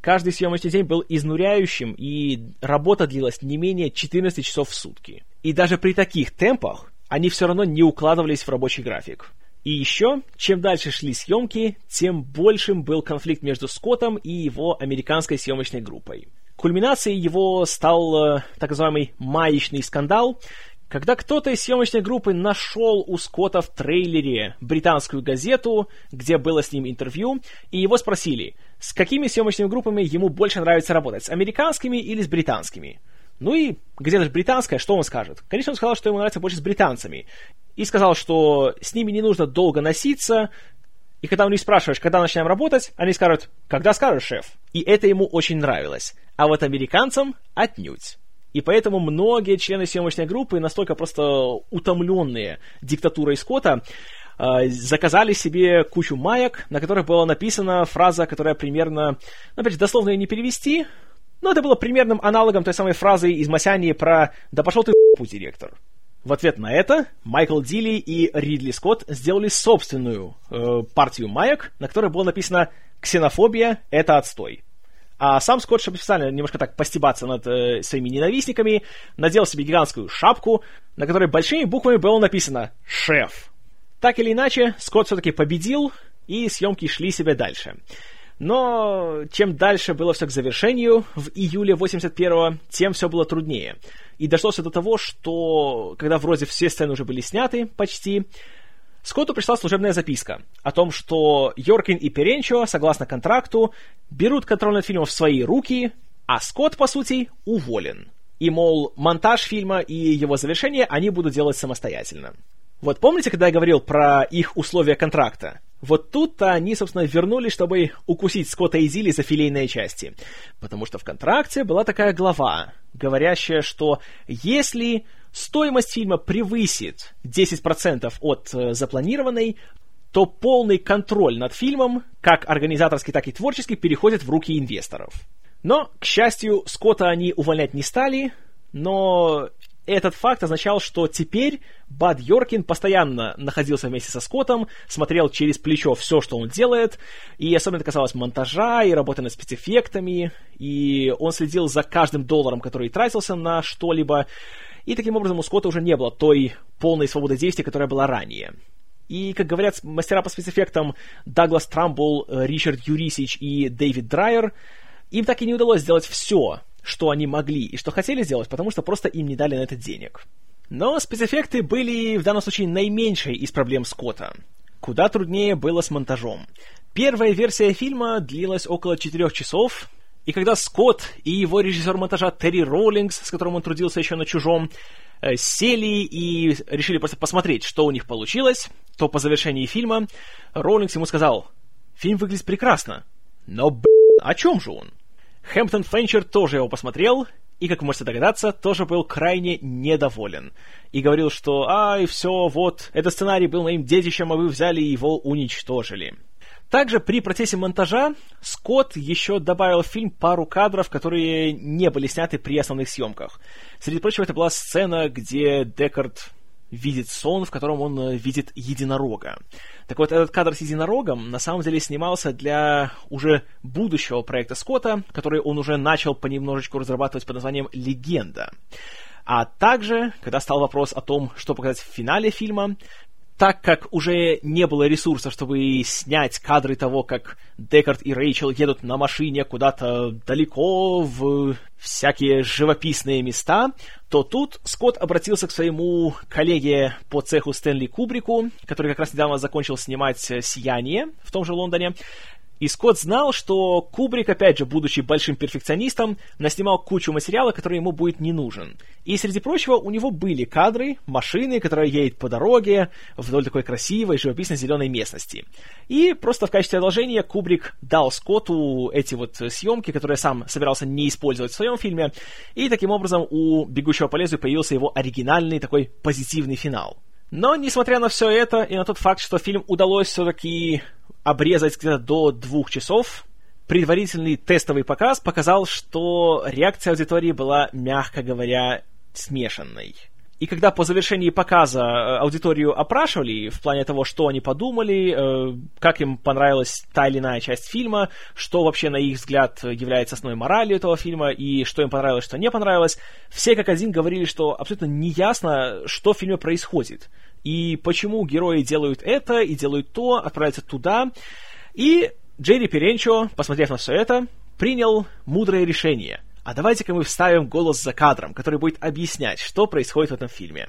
Каждый съемочный день был изнуряющим, и работа длилась не менее 14 часов в сутки. И даже при таких темпах они все равно не укладывались в рабочий график. И еще, чем дальше шли съемки, тем большим был конфликт между Скоттом и его американской съемочной группой. Кульминацией его стал э, так называемый «маечный скандал», когда кто-то из съемочной группы нашел у Скотта в трейлере британскую газету, где было с ним интервью, и его спросили, с какими съемочными группами ему больше нравится работать, с американскими или с британскими. Ну и где же британская, что он скажет? Конечно, он сказал, что ему нравится больше с британцами. И сказал, что с ними не нужно долго носиться, и когда у них спрашиваешь, когда начинаем работать, они скажут, когда скажешь, шеф. И это ему очень нравилось. А вот американцам отнюдь. И поэтому многие члены съемочной группы, настолько просто утомленные диктатурой Скотта, э, заказали себе кучу маек, на которых была написана фраза, которая примерно, ну, опять же, дословно ее не перевести, но это было примерным аналогом той самой фразы из Масяни про «Да пошел ты в директор». В ответ на это Майкл Дилли и Ридли Скотт сделали собственную э, партию маек, на которой было написано «Ксенофобия — это отстой». А сам Скотт, чтобы специально немножко так постебаться над э, своими ненавистниками, надел себе гигантскую шапку, на которой большими буквами было написано «Шеф». Так или иначе, Скотт все-таки победил, и съемки шли себе дальше. Но чем дальше было все к завершению, в июле 81-го, тем все было труднее. И дошло все до того, что когда вроде все сцены уже были сняты почти, Скотту пришла служебная записка о том, что Йоркин и Перенчо, согласно контракту, берут контроль над фильмом в свои руки, а Скотт, по сути, уволен. И, мол, монтаж фильма и его завершение они будут делать самостоятельно. Вот помните, когда я говорил про их условия контракта? Вот тут-то они, собственно, вернулись, чтобы укусить Скотта и Зилли за филейные части. Потому что в контракте была такая глава, говорящая, что если стоимость фильма превысит 10% от э, запланированной, то полный контроль над фильмом, как организаторский, так и творческий, переходит в руки инвесторов. Но, к счастью, Скотта они увольнять не стали, но этот факт означал, что теперь Бад Йоркин постоянно находился вместе со Скоттом, смотрел через плечо все, что он делает, и особенно это касалось монтажа и работы над спецэффектами, и он следил за каждым долларом, который тратился на что-либо, и таким образом у Скотта уже не было той полной свободы действия, которая была ранее. И, как говорят мастера по спецэффектам Даглас Трамбл, Ричард Юрисич и Дэвид Драйер, им так и не удалось сделать все, что они могли и что хотели сделать, потому что просто им не дали на это денег. Но спецэффекты были в данном случае наименьшей из проблем Скотта. Куда труднее было с монтажом. Первая версия фильма длилась около 4 часов, и когда Скотт и его режиссер монтажа Терри Роллингс, с которым он трудился еще на «Чужом», э, сели и решили просто посмотреть, что у них получилось, то по завершении фильма Роллингс ему сказал, «Фильм выглядит прекрасно, но, б***, о чем же он?» Хэмптон Фенчер тоже его посмотрел, и, как можете догадаться, тоже был крайне недоволен. И говорил, что «Ай, все, вот, этот сценарий был моим детищем, а вы взяли и его уничтожили». Также при процессе монтажа Скотт еще добавил в фильм пару кадров, которые не были сняты при основных съемках. Среди прочего, это была сцена, где Декард видит сон, в котором он э, видит единорога. Так вот, этот кадр с единорогом на самом деле снимался для уже будущего проекта Скотта, который он уже начал понемножечку разрабатывать под названием «Легенда». А также, когда стал вопрос о том, что показать в финале фильма, так как уже не было ресурсов, чтобы снять кадры того, как Декард и Рэйчел едут на машине куда-то далеко в всякие живописные места, то тут Скотт обратился к своему коллеге по цеху Стэнли Кубрику, который как раз недавно закончил снимать «Сияние» в том же Лондоне, и Скотт знал, что Кубрик, опять же, будучи большим перфекционистом, наснимал кучу материала, который ему будет не нужен. И, среди прочего, у него были кадры машины, которая едет по дороге вдоль такой красивой, живописной зеленой местности. И просто в качестве одолжения Кубрик дал Скотту эти вот съемки, которые сам собирался не использовать в своем фильме, и таким образом у «Бегущего по лезвию» появился его оригинальный такой позитивный финал. Но, несмотря на все это и на тот факт, что фильм удалось все-таки обрезать где-то до двух часов, предварительный тестовый показ показал, что реакция аудитории была, мягко говоря, смешанной. И когда по завершении показа э, аудиторию опрашивали в плане того, что они подумали, э, как им понравилась та или иная часть фильма, что вообще, на их взгляд, является основной моралью этого фильма, и что им понравилось, что не понравилось, все как один говорили, что абсолютно неясно, что в фильме происходит, и почему герои делают это и делают то, отправляются туда. И Джерри Перенчо, посмотрев на все это, принял мудрое решение – а давайте-ка мы вставим голос за кадром, который будет объяснять, что происходит в этом фильме.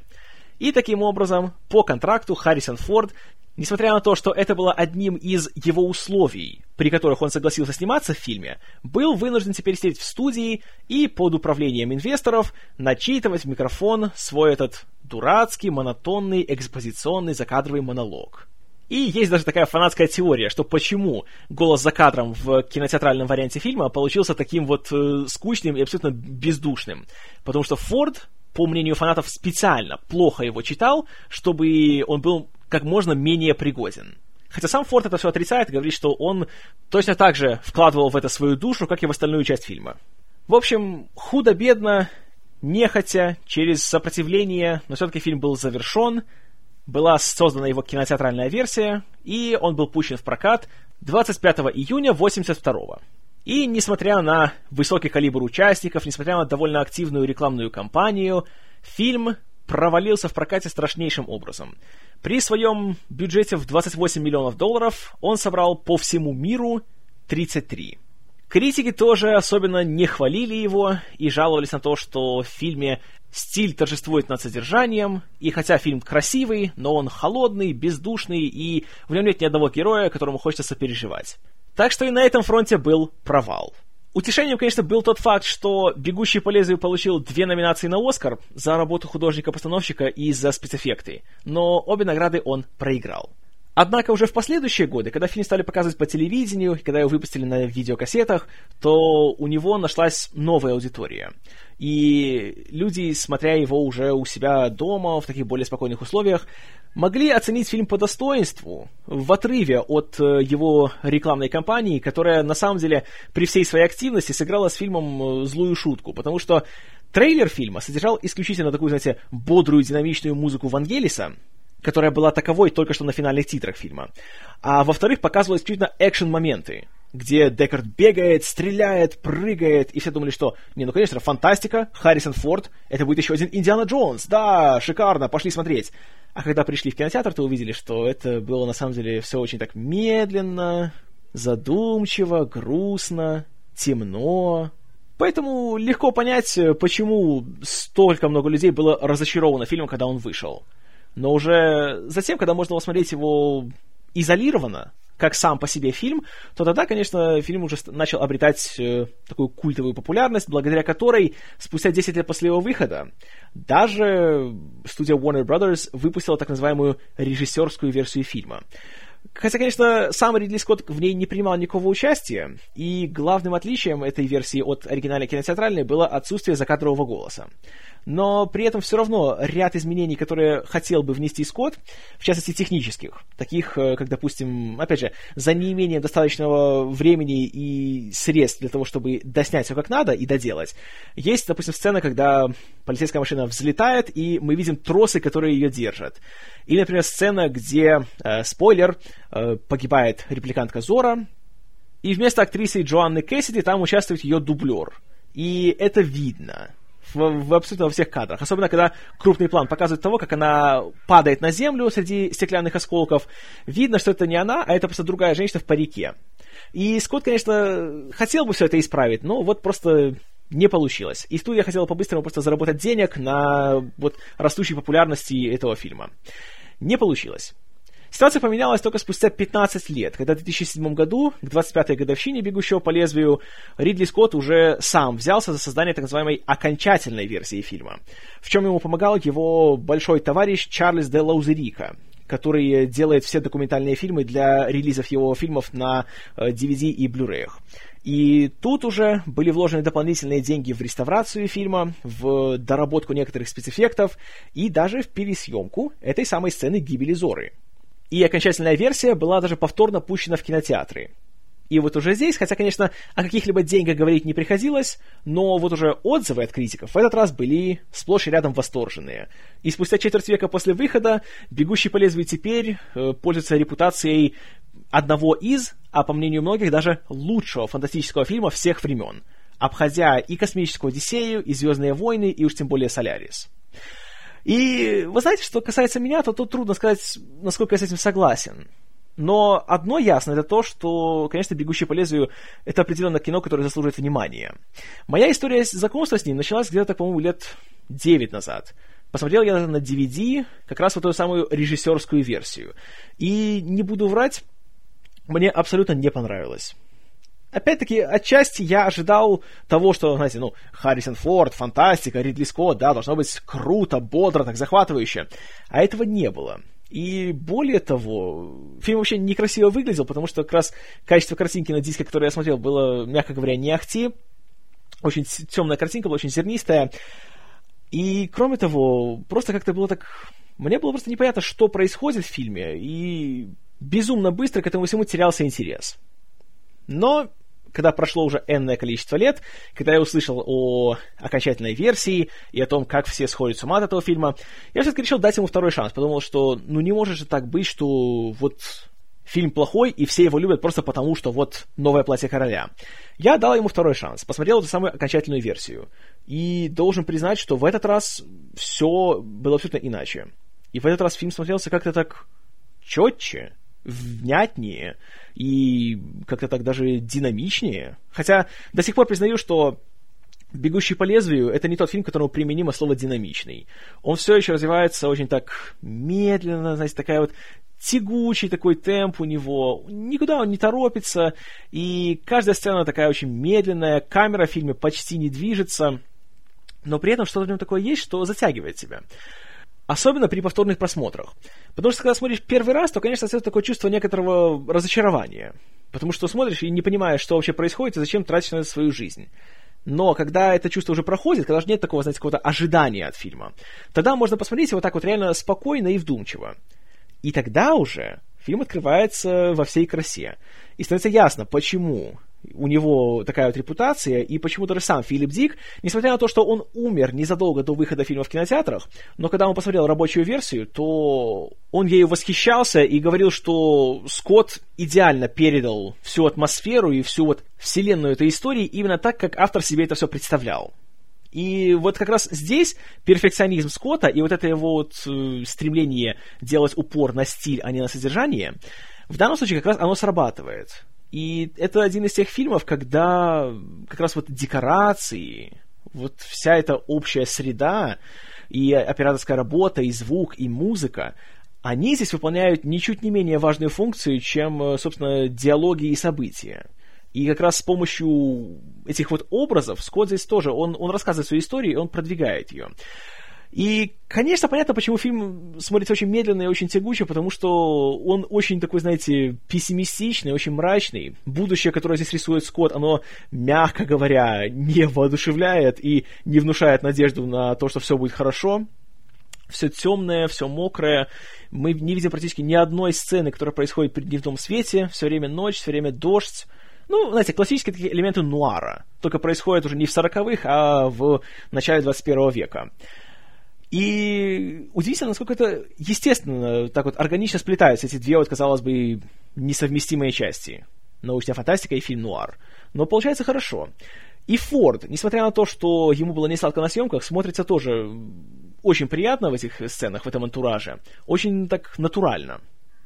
И таким образом, по контракту Харрисон Форд, несмотря на то, что это было одним из его условий, при которых он согласился сниматься в фильме, был вынужден теперь сидеть в студии и под управлением инвесторов начитывать в микрофон свой этот дурацкий, монотонный, экспозиционный закадровый монолог. И есть даже такая фанатская теория, что почему голос за кадром в кинотеатральном варианте фильма получился таким вот э, скучным и абсолютно бездушным. Потому что Форд, по мнению фанатов, специально плохо его читал, чтобы он был как можно менее пригоден. Хотя сам Форд это все отрицает и говорит, что он точно так же вкладывал в это свою душу, как и в остальную часть фильма. В общем, худо-бедно, нехотя, через сопротивление, но все-таки фильм был завершен, была создана его кинотеатральная версия, и он был пущен в прокат 25 июня 82 -го. И несмотря на высокий калибр участников, несмотря на довольно активную рекламную кампанию, фильм провалился в прокате страшнейшим образом. При своем бюджете в 28 миллионов долларов он собрал по всему миру 33. Критики тоже особенно не хвалили его и жаловались на то, что в фильме стиль торжествует над содержанием, и хотя фильм красивый, но он холодный, бездушный, и в нем нет ни одного героя, которому хочется сопереживать. Так что и на этом фронте был провал. Утешением, конечно, был тот факт, что «Бегущий по лезвию» получил две номинации на «Оскар» за работу художника-постановщика и за спецэффекты, но обе награды он проиграл. Однако уже в последующие годы, когда фильм стали показывать по телевидению, когда его выпустили на видеокассетах, то у него нашлась новая аудитория. И люди, смотря его уже у себя дома, в таких более спокойных условиях, могли оценить фильм по достоинству, в отрыве от э, его рекламной кампании, которая на самом деле при всей своей активности сыграла с фильмом э, злую шутку, потому что трейлер фильма содержал исключительно такую, знаете, бодрую динамичную музыку Вангелиса, которая была таковой только что на финальных титрах фильма. А во-вторых, показывал исключительно экшен-моменты, где Декард бегает, стреляет, прыгает, и все думали, что, не, ну, конечно, фантастика, Харрисон Форд, это будет еще один Индиана Джонс, да, шикарно, пошли смотреть. А когда пришли в кинотеатр, то увидели, что это было на самом деле все очень так медленно, задумчиво, грустно, темно. Поэтому легко понять, почему столько много людей было разочаровано фильмом, когда он вышел. Но уже затем, когда можно посмотреть его изолированно, как сам по себе фильм, то тогда, конечно, фильм уже начал обретать э, такую культовую популярность, благодаря которой спустя 10 лет после его выхода даже студия Warner Brothers выпустила так называемую режиссерскую версию фильма. Хотя, конечно, сам Ридли Скотт в ней не принимал никакого участия, и главным отличием этой версии от оригинальной кинотеатральной было отсутствие закадрового голоса но при этом все равно ряд изменений, которые хотел бы внести Скотт, в частности технических, таких, э, как, допустим, опять же, за неимением достаточного времени и средств для того, чтобы доснять все как надо и доделать, есть, допустим, сцена, когда полицейская машина взлетает, и мы видим тросы, которые ее держат. Или, например, сцена, где, э, спойлер, э, погибает репликантка Зора, и вместо актрисы Джоанны Кэссиди там участвует ее дублер. И это видно в, в абсолютно во всех кадрах. Особенно, когда крупный план показывает того, как она падает на землю среди стеклянных осколков. Видно, что это не она, а это просто другая женщина в парике. И Скотт, конечно, хотел бы все это исправить, но вот просто не получилось. И студия хотела по-быстрому просто заработать денег на вот растущей популярности этого фильма. Не получилось. Ситуация поменялась только спустя 15 лет, когда в 2007 году, к 25-й годовщине «Бегущего по лезвию», Ридли Скотт уже сам взялся за создание так называемой окончательной версии фильма, в чем ему помогал его большой товарищ Чарльз де Лаузерика, который делает все документальные фильмы для релизов его фильмов на DVD э, и Blu-ray. И тут уже были вложены дополнительные деньги в реставрацию фильма, в доработку некоторых спецэффектов и даже в пересъемку этой самой сцены гибели Зоры. И окончательная версия была даже повторно пущена в кинотеатры. И вот уже здесь, хотя, конечно, о каких-либо деньгах говорить не приходилось, но вот уже отзывы от критиков в этот раз были сплошь и рядом восторженные. И спустя четверть века после выхода «Бегущий по лезвию» теперь э, пользуется репутацией одного из, а по мнению многих, даже лучшего фантастического фильма всех времен, обходя и «Космическую Одиссею», и «Звездные войны», и уж тем более «Солярис». И вы знаете, что касается меня, то тут трудно сказать, насколько я с этим согласен. Но одно ясно, это то, что, конечно, «Бегущий по лезвию» — это определенно кино, которое заслуживает внимания. Моя история знакомства с ним началась где-то, по-моему, лет 9 назад. Посмотрел я на DVD как раз вот эту самую режиссерскую версию. И не буду врать, мне абсолютно не понравилось. Опять-таки, отчасти я ожидал того, что, знаете, ну, Харрисон Форд, фантастика, Ридли Скотт, да, должно быть круто, бодро, так захватывающе. А этого не было. И более того, фильм вообще некрасиво выглядел, потому что как раз качество картинки на диске, который я смотрел, было, мягко говоря, не ахти. Очень темная картинка была, очень зернистая. И, кроме того, просто как-то было так... Мне было просто непонятно, что происходит в фильме, и безумно быстро к этому всему терялся интерес. Но когда прошло уже энное количество лет, когда я услышал о окончательной версии и о том, как все сходят с ума от этого фильма, я все-таки решил дать ему второй шанс. Подумал, что ну не может же так быть, что вот фильм плохой, и все его любят просто потому, что вот новое платье короля. Я дал ему второй шанс, посмотрел эту самую окончательную версию. И должен признать, что в этот раз все было абсолютно иначе. И в этот раз фильм смотрелся как-то так четче, внятнее и как-то так даже динамичнее. Хотя до сих пор признаю, что «Бегущий по лезвию» — это не тот фильм, к которому применимо слово «динамичный». Он все еще развивается очень так медленно, знаете, такая вот тягучий такой темп у него, никуда он не торопится, и каждая сцена такая очень медленная, камера в фильме почти не движется, но при этом что-то в нем такое есть, что затягивает тебя. Особенно при повторных просмотрах. Потому что, когда смотришь первый раз, то, конечно, остается такое чувство некоторого разочарования. Потому что смотришь и не понимаешь, что вообще происходит и зачем тратишь на это свою жизнь. Но когда это чувство уже проходит, когда же нет такого, знаете, какого-то ожидания от фильма, тогда можно посмотреть его так вот реально спокойно и вдумчиво. И тогда уже фильм открывается во всей красе. И становится ясно, почему у него такая вот репутация, и почему даже сам Филипп Дик, несмотря на то, что он умер незадолго до выхода фильма в кинотеатрах, но когда он посмотрел рабочую версию, то он ею восхищался и говорил, что Скотт идеально передал всю атмосферу и всю вот вселенную этой истории именно так, как автор себе это все представлял. И вот как раз здесь перфекционизм Скотта и вот это его вот э, стремление делать упор на стиль, а не на содержание, в данном случае как раз оно срабатывает. И это один из тех фильмов, когда как раз вот декорации, вот вся эта общая среда, и операторская работа, и звук, и музыка, они здесь выполняют ничуть не менее важную функцию, чем, собственно, диалоги и события. И как раз с помощью этих вот образов Скотт здесь тоже, он, он рассказывает свою историю, и он продвигает ее. И, конечно, понятно, почему фильм смотрится очень медленно и очень тягуче, потому что он очень такой, знаете, пессимистичный, очень мрачный. Будущее, которое здесь рисует Скотт, оно, мягко говоря, не воодушевляет и не внушает надежду на то, что все будет хорошо. Все темное, все мокрое. Мы не видим практически ни одной сцены, которая происходит при дневном свете. Все время ночь, все время дождь. Ну, знаете, классические такие элементы нуара. Только происходят уже не в 40-х, а в начале 21 века. И удивительно, насколько это естественно, так вот органично сплетаются эти две, вот, казалось бы, несовместимые части. Научная фантастика и фильм нуар. Но получается хорошо. И Форд, несмотря на то, что ему было не сладко на съемках, смотрится тоже очень приятно в этих сценах, в этом антураже. Очень так натурально.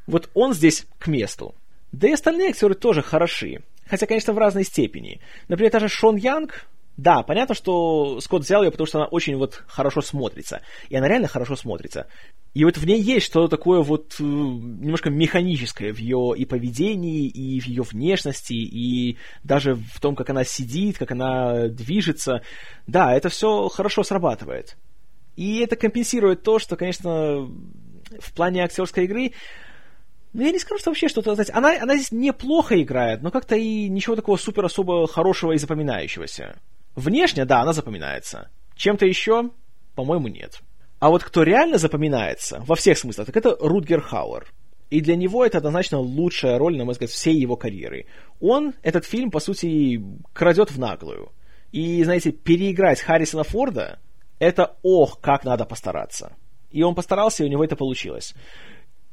Вот он здесь к месту. Да и остальные актеры тоже хороши. Хотя, конечно, в разной степени. Например, даже Шон Янг, да, понятно, что Скотт взял ее, потому что она очень вот хорошо смотрится. И она реально хорошо смотрится. И вот в ней есть что-то такое вот э, немножко механическое в ее и поведении, и в ее внешности, и даже в том, как она сидит, как она движется. Да, это все хорошо срабатывает. И это компенсирует то, что, конечно, в плане актерской игры ну, я не скажу, что вообще что-то, знаете, она, она здесь неплохо играет, но как-то и ничего такого супер особо хорошего и запоминающегося. Внешне, да, она запоминается. Чем-то еще, по-моему, нет. А вот кто реально запоминается, во всех смыслах, так это Рутгер Хауэр. И для него это однозначно лучшая роль, на мой взгляд, всей его карьеры. Он этот фильм, по сути, крадет в наглую. И, знаете, переиграть Харрисона Форда, это ох, как надо постараться. И он постарался, и у него это получилось.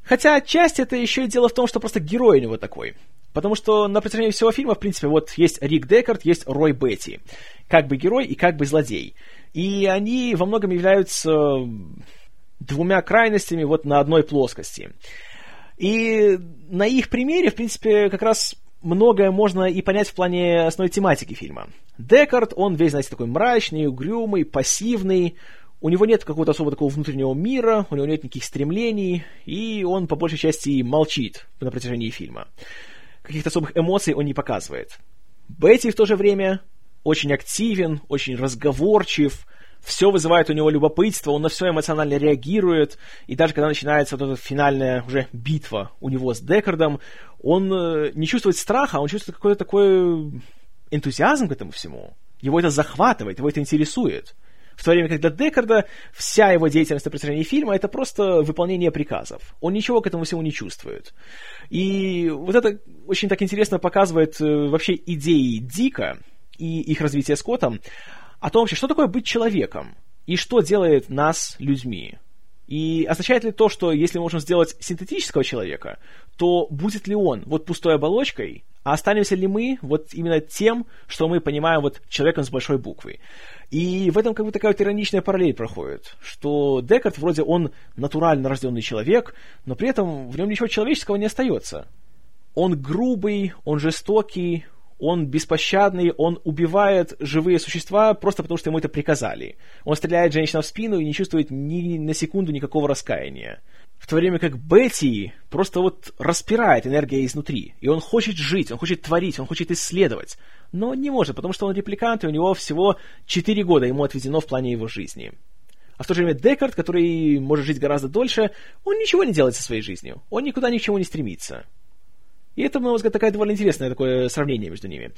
Хотя отчасти это еще и дело в том, что просто герой у него такой. Потому что на протяжении всего фильма, в принципе, вот есть Рик Декард, есть Рой Бетти. Как бы герой и как бы злодей. И они во многом являются двумя крайностями вот на одной плоскости. И на их примере, в принципе, как раз многое можно и понять в плане основной тематики фильма. Декард, он весь, знаете, такой мрачный, угрюмый, пассивный, у него нет какого-то особо такого внутреннего мира, у него нет никаких стремлений, и он по большей части молчит на протяжении фильма. Каких-то особых эмоций он не показывает. Бетти в то же время очень активен, очень разговорчив, все вызывает у него любопытство, он на все эмоционально реагирует, и даже когда начинается вот эта финальная уже битва у него с Декардом, он э, не чувствует страха, он чувствует какой-то такой энтузиазм к этому всему. Его это захватывает, его это интересует. В то время как для Декарда вся его деятельность на протяжении фильма это просто выполнение приказов. Он ничего к этому всему не чувствует. И вот это очень так интересно показывает э, вообще идеи Дика и их развитие Скоттом о том вообще, что такое быть человеком и что делает нас людьми. И означает ли то, что если мы можем сделать синтетического человека, то будет ли он вот пустой оболочкой, а останемся ли мы вот именно тем, что мы понимаем вот человеком с большой буквы. И в этом как бы такая вот ироничная параллель проходит, что Декарт вроде он натурально рожденный человек, но при этом в нем ничего человеческого не остается. Он грубый, он жестокий, он беспощадный, он убивает живые существа просто потому, что ему это приказали. Он стреляет женщинам в спину и не чувствует ни на секунду никакого раскаяния. В то время как Бетти просто вот распирает энергия изнутри. И он хочет жить, он хочет творить, он хочет исследовать. Но не может, потому что он репликант, и у него всего 4 года ему отведено в плане его жизни. А в то же время Декард, который может жить гораздо дольше, он ничего не делает со своей жизнью. Он никуда ни к чему не стремится. И это, на мой взгляд, такая довольно интересное такое сравнение между ними.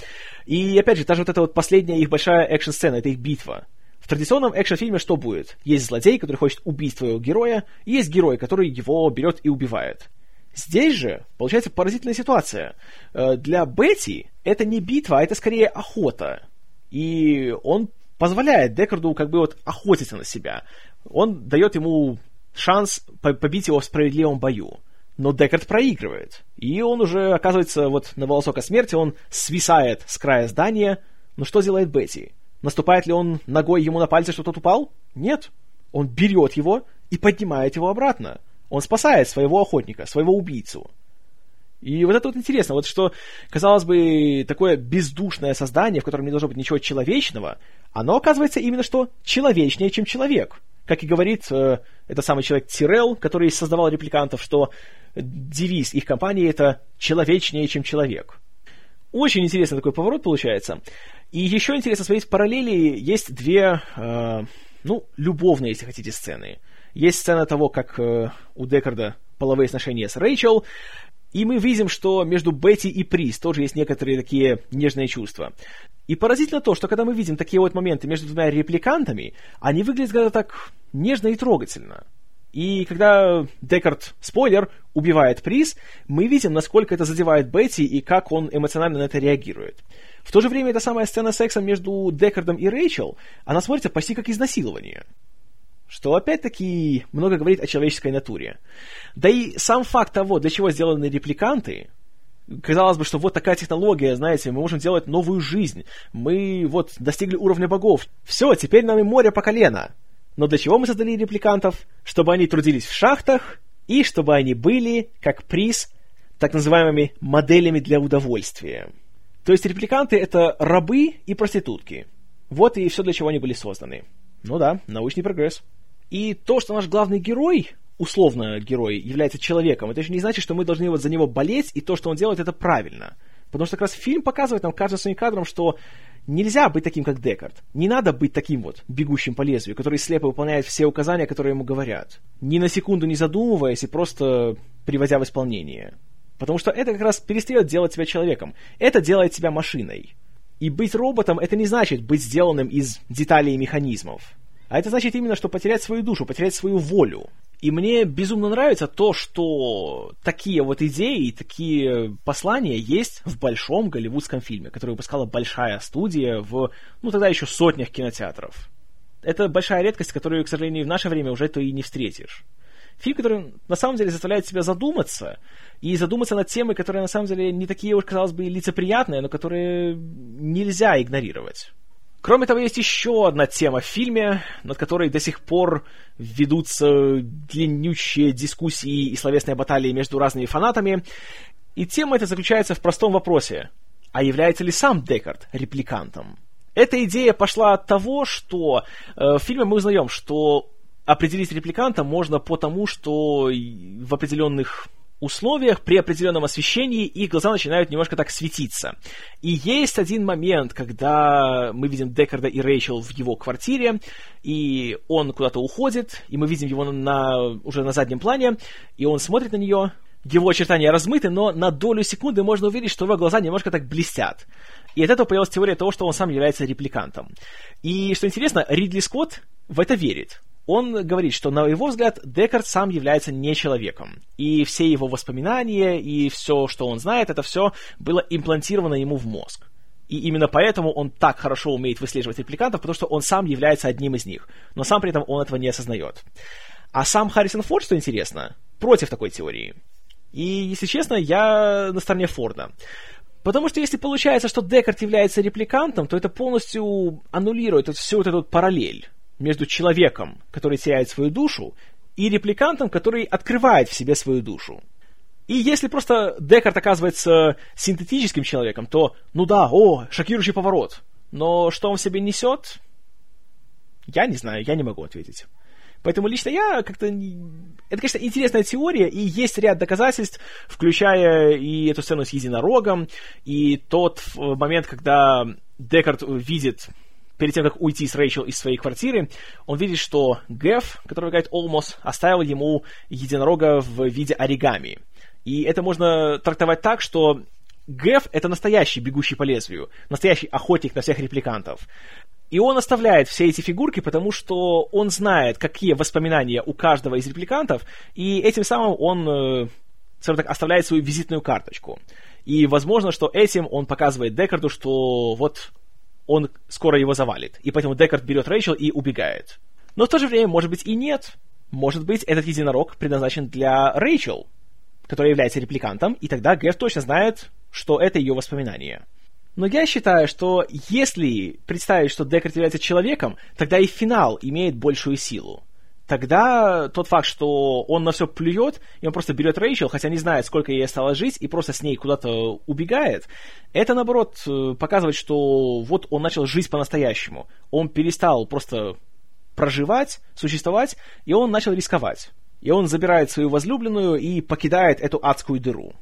И, опять же, та же вот эта вот последняя их большая экшн-сцена, это их битва. В традиционном экшн-фильме что будет? Есть злодей, который хочет убить твоего героя, и есть герой, который его берет и убивает. Здесь же получается поразительная ситуация. Э, для Бетти это не битва, а это скорее охота. И он позволяет Декарду как бы вот охотиться на себя. Он дает ему шанс побить его в справедливом бою но Декард проигрывает. И он уже оказывается вот на волосок от смерти, он свисает с края здания. Но что делает Бетти? Наступает ли он ногой ему на пальцы, что тот упал? Нет. Он берет его и поднимает его обратно. Он спасает своего охотника, своего убийцу. И вот это вот интересно, вот что, казалось бы, такое бездушное создание, в котором не должно быть ничего человечного, оно оказывается именно что человечнее, чем человек. Как и говорит э, этот самый человек Тирел, который создавал репликантов, что девиз их компании это «человечнее, чем человек». Очень интересный такой поворот получается. И еще интересно смотреть параллели. Есть две, э, ну, любовные, если хотите, сцены. Есть сцена того, как э, у Декарда половые отношения с Рэйчел, и мы видим, что между Бетти и Прис тоже есть некоторые такие нежные чувства. И поразительно то, что когда мы видим такие вот моменты между двумя репликантами, они выглядят как-то так нежно и трогательно. И когда Декард, спойлер, убивает приз, мы видим, насколько это задевает Бетти и как он эмоционально на это реагирует. В то же время эта самая сцена секса между Декардом и Рэйчел, она смотрится почти как изнасилование. Что опять-таки много говорит о человеческой натуре. Да и сам факт того, для чего сделаны репликанты, казалось бы, что вот такая технология, знаете, мы можем делать новую жизнь, мы вот достигли уровня богов, все, теперь нам и море по колено. Но для чего мы создали репликантов? Чтобы они трудились в шахтах и чтобы они были, как приз, так называемыми моделями для удовольствия. То есть репликанты — это рабы и проститутки. Вот и все, для чего они были созданы. Ну да, научный прогресс. И то, что наш главный герой, условно герой, является человеком, это еще не значит, что мы должны вот за него болеть, и то, что он делает, это правильно. Потому что как раз фильм показывает нам каждым своим кадром, что Нельзя быть таким, как Декарт. Не надо быть таким вот, бегущим по лезвию, который слепо выполняет все указания, которые ему говорят. Ни на секунду не задумываясь и просто приводя в исполнение. Потому что это как раз перестает делать тебя человеком. Это делает тебя машиной. И быть роботом это не значит быть сделанным из деталей и механизмов. А это значит именно, что потерять свою душу, потерять свою волю. И мне безумно нравится то, что такие вот идеи, такие послания есть в большом голливудском фильме, который выпускала большая студия в, ну, тогда еще сотнях кинотеатров. Это большая редкость, которую, к сожалению, в наше время уже то и не встретишь. Фильм, который на самом деле заставляет тебя задуматься, и задуматься над темой, которые на самом деле не такие уж, казалось бы, лицеприятные, но которые нельзя игнорировать. Кроме того, есть еще одна тема в фильме, над которой до сих пор ведутся длиннющие дискуссии и словесные баталии между разными фанатами. И тема эта заключается в простом вопросе. А является ли сам Декард репликантом? Эта идея пошла от того, что э, в фильме мы узнаем, что определить репликанта можно по тому, что в определенных условиях, при определенном освещении, их глаза начинают немножко так светиться. И есть один момент, когда мы видим Декарда и Рэйчел в его квартире, и он куда-то уходит, и мы видим его на, уже на заднем плане, и он смотрит на нее, его очертания размыты, но на долю секунды можно увидеть, что его глаза немножко так блестят. И от этого появилась теория того, что он сам является репликантом. И, что интересно, Ридли Скотт в это верит он говорит, что, на его взгляд, Декард сам является не человеком. И все его воспоминания, и все, что он знает, это все было имплантировано ему в мозг. И именно поэтому он так хорошо умеет выслеживать репликантов, потому что он сам является одним из них. Но сам при этом он этого не осознает. А сам Харрисон Форд, что интересно, против такой теории. И, если честно, я на стороне Форда. Потому что если получается, что Декард является репликантом, то это полностью аннулирует всю вот эту параллель между человеком, который теряет свою душу, и репликантом, который открывает в себе свою душу. И если просто Декарт оказывается синтетическим человеком, то, ну да, о, шокирующий поворот. Но что он в себе несет? Я не знаю, я не могу ответить. Поэтому лично я как-то... Это, конечно, интересная теория, и есть ряд доказательств, включая и эту сцену с единорогом, и тот момент, когда Декарт видит перед тем, как уйти с Рэйчел из своей квартиры, он видит, что Гэф, который играет Олмос, оставил ему единорога в виде оригами. И это можно трактовать так, что Гэф — это настоящий бегущий по лезвию, настоящий охотник на всех репликантов. И он оставляет все эти фигурки, потому что он знает, какие воспоминания у каждого из репликантов, и этим самым он, э, скажем так, оставляет свою визитную карточку. И возможно, что этим он показывает Декарду, что вот он скоро его завалит. И поэтому Декард берет Рэйчел и убегает. Но в то же время, может быть, и нет. Может быть, этот единорог предназначен для Рэйчел, которая является репликантом, и тогда Гэв точно знает, что это ее воспоминание. Но я считаю, что если представить, что Декард является человеком, тогда и финал имеет большую силу тогда тот факт, что он на все плюет, и он просто берет Рэйчел, хотя не знает, сколько ей осталось жить, и просто с ней куда-то убегает, это, наоборот, э, показывает, что вот он начал жить по-настоящему. Он перестал просто проживать, существовать, и он начал рисковать. И он забирает свою возлюбленную и покидает эту адскую дыру.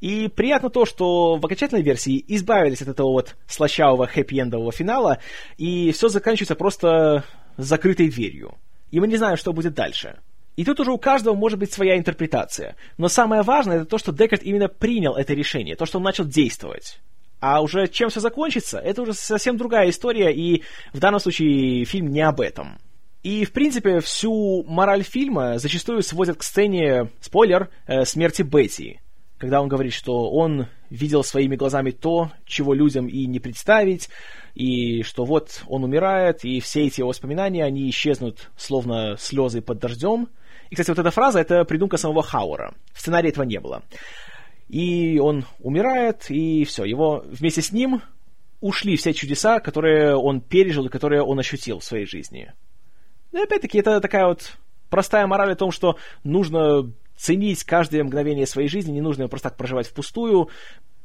И приятно то, что в окончательной версии избавились от этого вот слащавого хэппи-эндового финала, и все заканчивается просто закрытой дверью и мы не знаем, что будет дальше. И тут уже у каждого может быть своя интерпретация. Но самое важное это то, что Декарт именно принял это решение, то, что он начал действовать. А уже чем все закончится, это уже совсем другая история, и в данном случае фильм не об этом. И, в принципе, всю мораль фильма зачастую сводят к сцене, спойлер, э, смерти Бетти когда он говорит, что он видел своими глазами то, чего людям и не представить, и что вот он умирает, и все эти воспоминания, они исчезнут, словно слезы под дождем. И, кстати, вот эта фраза — это придумка самого Хауэра. В сценарии этого не было. И он умирает, и все, его вместе с ним ушли все чудеса, которые он пережил и которые он ощутил в своей жизни. Ну и опять-таки, это такая вот простая мораль о том, что нужно ценить каждое мгновение своей жизни, не нужно его просто так проживать впустую,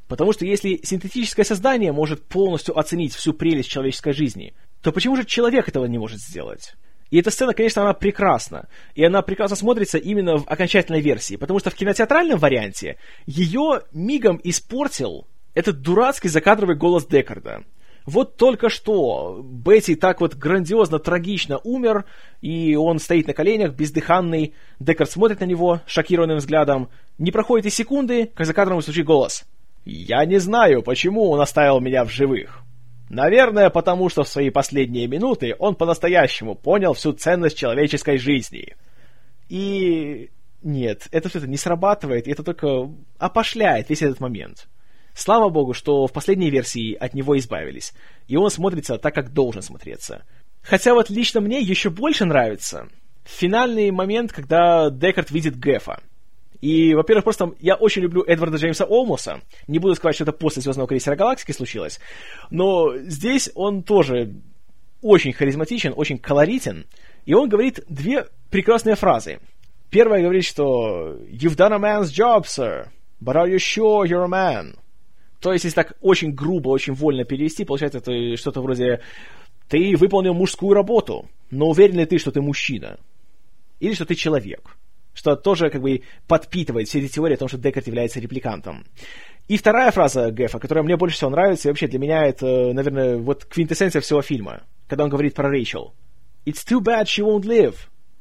потому что если синтетическое создание может полностью оценить всю прелесть человеческой жизни, то почему же человек этого не может сделать? И эта сцена, конечно, она прекрасна. И она прекрасно смотрится именно в окончательной версии, потому что в кинотеатральном варианте ее мигом испортил этот дурацкий закадровый голос Декарда. Вот только что Бетти так вот грандиозно, трагично умер, и он стоит на коленях, бездыханный. Декард смотрит на него шокированным взглядом. Не проходит и секунды, как за кадром звучит голос. «Я не знаю, почему он оставил меня в живых. Наверное, потому что в свои последние минуты он по-настоящему понял всю ценность человеческой жизни». И нет, это все это не срабатывает, и это только опошляет весь этот момент. Слава богу, что в последней версии от него избавились, и он смотрится так, как должен смотреться. Хотя вот лично мне еще больше нравится финальный момент, когда Декард видит Гефа. И, во-первых, просто я очень люблю Эдварда Джеймса Олмоса. Не буду сказать, что это после Звездного крейсера Галактики случилось. Но здесь он тоже очень харизматичен, очень колоритен. И он говорит две прекрасные фразы. Первая говорит, что «You've done a man's job, sir, but are you sure you're a man?» То есть, если так очень грубо, очень вольно перевести, получается это что-то вроде «Ты выполнил мужскую работу, но уверен ли ты, что ты мужчина?» Или что ты человек что тоже как бы подпитывает все эти теории о том, что Декарт является репликантом. И вторая фраза Гефа, которая мне больше всего нравится, и вообще для меня это, наверное, вот квинтэссенция всего фильма, когда он говорит про Рэйчел. It's too bad she won't live,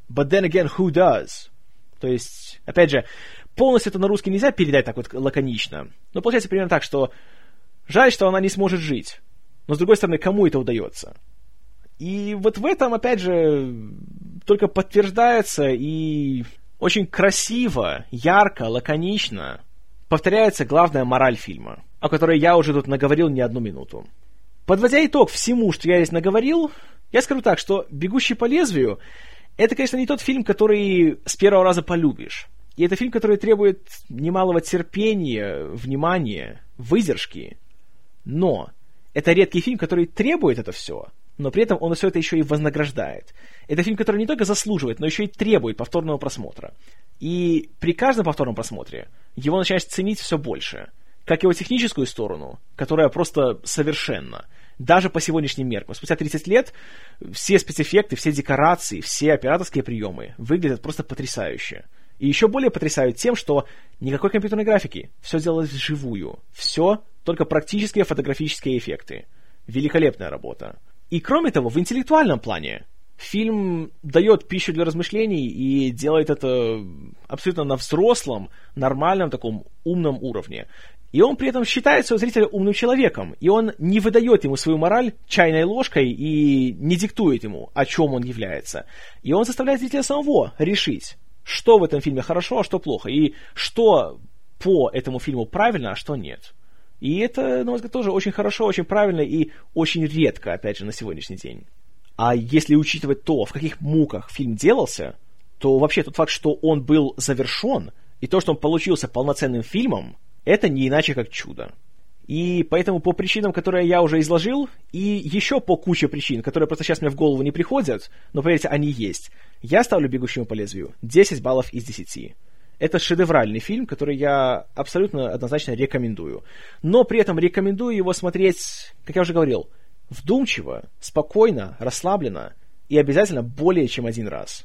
but then again, who does? То есть, опять же, полностью это на русский нельзя передать так вот лаконично, но получается примерно так, что жаль, что она не сможет жить, но с другой стороны, кому это удается? И вот в этом, опять же, только подтверждается и очень красиво, ярко, лаконично повторяется главная мораль фильма, о которой я уже тут наговорил не одну минуту. Подводя итог всему, что я здесь наговорил, я скажу так, что «Бегущий по лезвию» — это, конечно, не тот фильм, который с первого раза полюбишь. И это фильм, который требует немалого терпения, внимания, выдержки. Но это редкий фильм, который требует это все — но при этом он все это еще и вознаграждает. Это фильм, который не только заслуживает, но еще и требует повторного просмотра. И при каждом повторном просмотре его начинаешь ценить все больше. Как его техническую сторону, которая просто совершенна. Даже по сегодняшним меркам. Спустя 30 лет все спецэффекты, все декорации, все операторские приемы выглядят просто потрясающе. И еще более потрясают тем, что никакой компьютерной графики. Все делалось вживую. Все только практические фотографические эффекты. Великолепная работа. И кроме того, в интеллектуальном плане фильм дает пищу для размышлений и делает это абсолютно на взрослом, нормальном таком умном уровне. И он при этом считает своего зрителя умным человеком, и он не выдает ему свою мораль чайной ложкой и не диктует ему, о чем он является. И он заставляет зрителя самого решить, что в этом фильме хорошо, а что плохо, и что по этому фильму правильно, а что нет. И это, на мой взгляд, тоже очень хорошо, очень правильно и очень редко, опять же, на сегодняшний день. А если учитывать то, в каких муках фильм делался, то вообще тот факт, что он был завершен, и то, что он получился полноценным фильмом, это не иначе как чудо. И поэтому по причинам, которые я уже изложил, и еще по куче причин, которые просто сейчас мне в голову не приходят, но поверьте, они есть, я ставлю «Бегущему по лезвию» 10 баллов из 10. Это шедевральный фильм, который я абсолютно однозначно рекомендую. Но при этом рекомендую его смотреть, как я уже говорил, вдумчиво, спокойно, расслабленно и обязательно более чем один раз.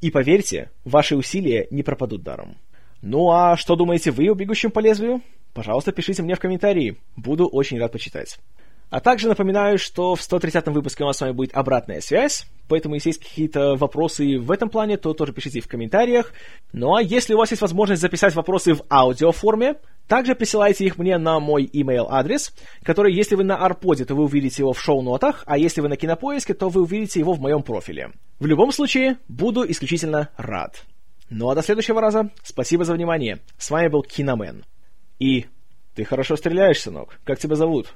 И поверьте, ваши усилия не пропадут даром. Ну а что думаете вы о «Бегущем по лезвию»? Пожалуйста, пишите мне в комментарии. Буду очень рад почитать. А также напоминаю, что в 130-м выпуске у нас с вами будет обратная связь, поэтому если есть какие-то вопросы в этом плане, то тоже пишите в комментариях. Ну а если у вас есть возможность записать вопросы в аудиоформе, также присылайте их мне на мой email адрес, который, если вы на Арподе, то вы увидите его в шоу-нотах, а если вы на Кинопоиске, то вы увидите его в моем профиле. В любом случае, буду исключительно рад. Ну а до следующего раза, спасибо за внимание. С вами был Киномен. И ты хорошо стреляешь, сынок. Как тебя зовут?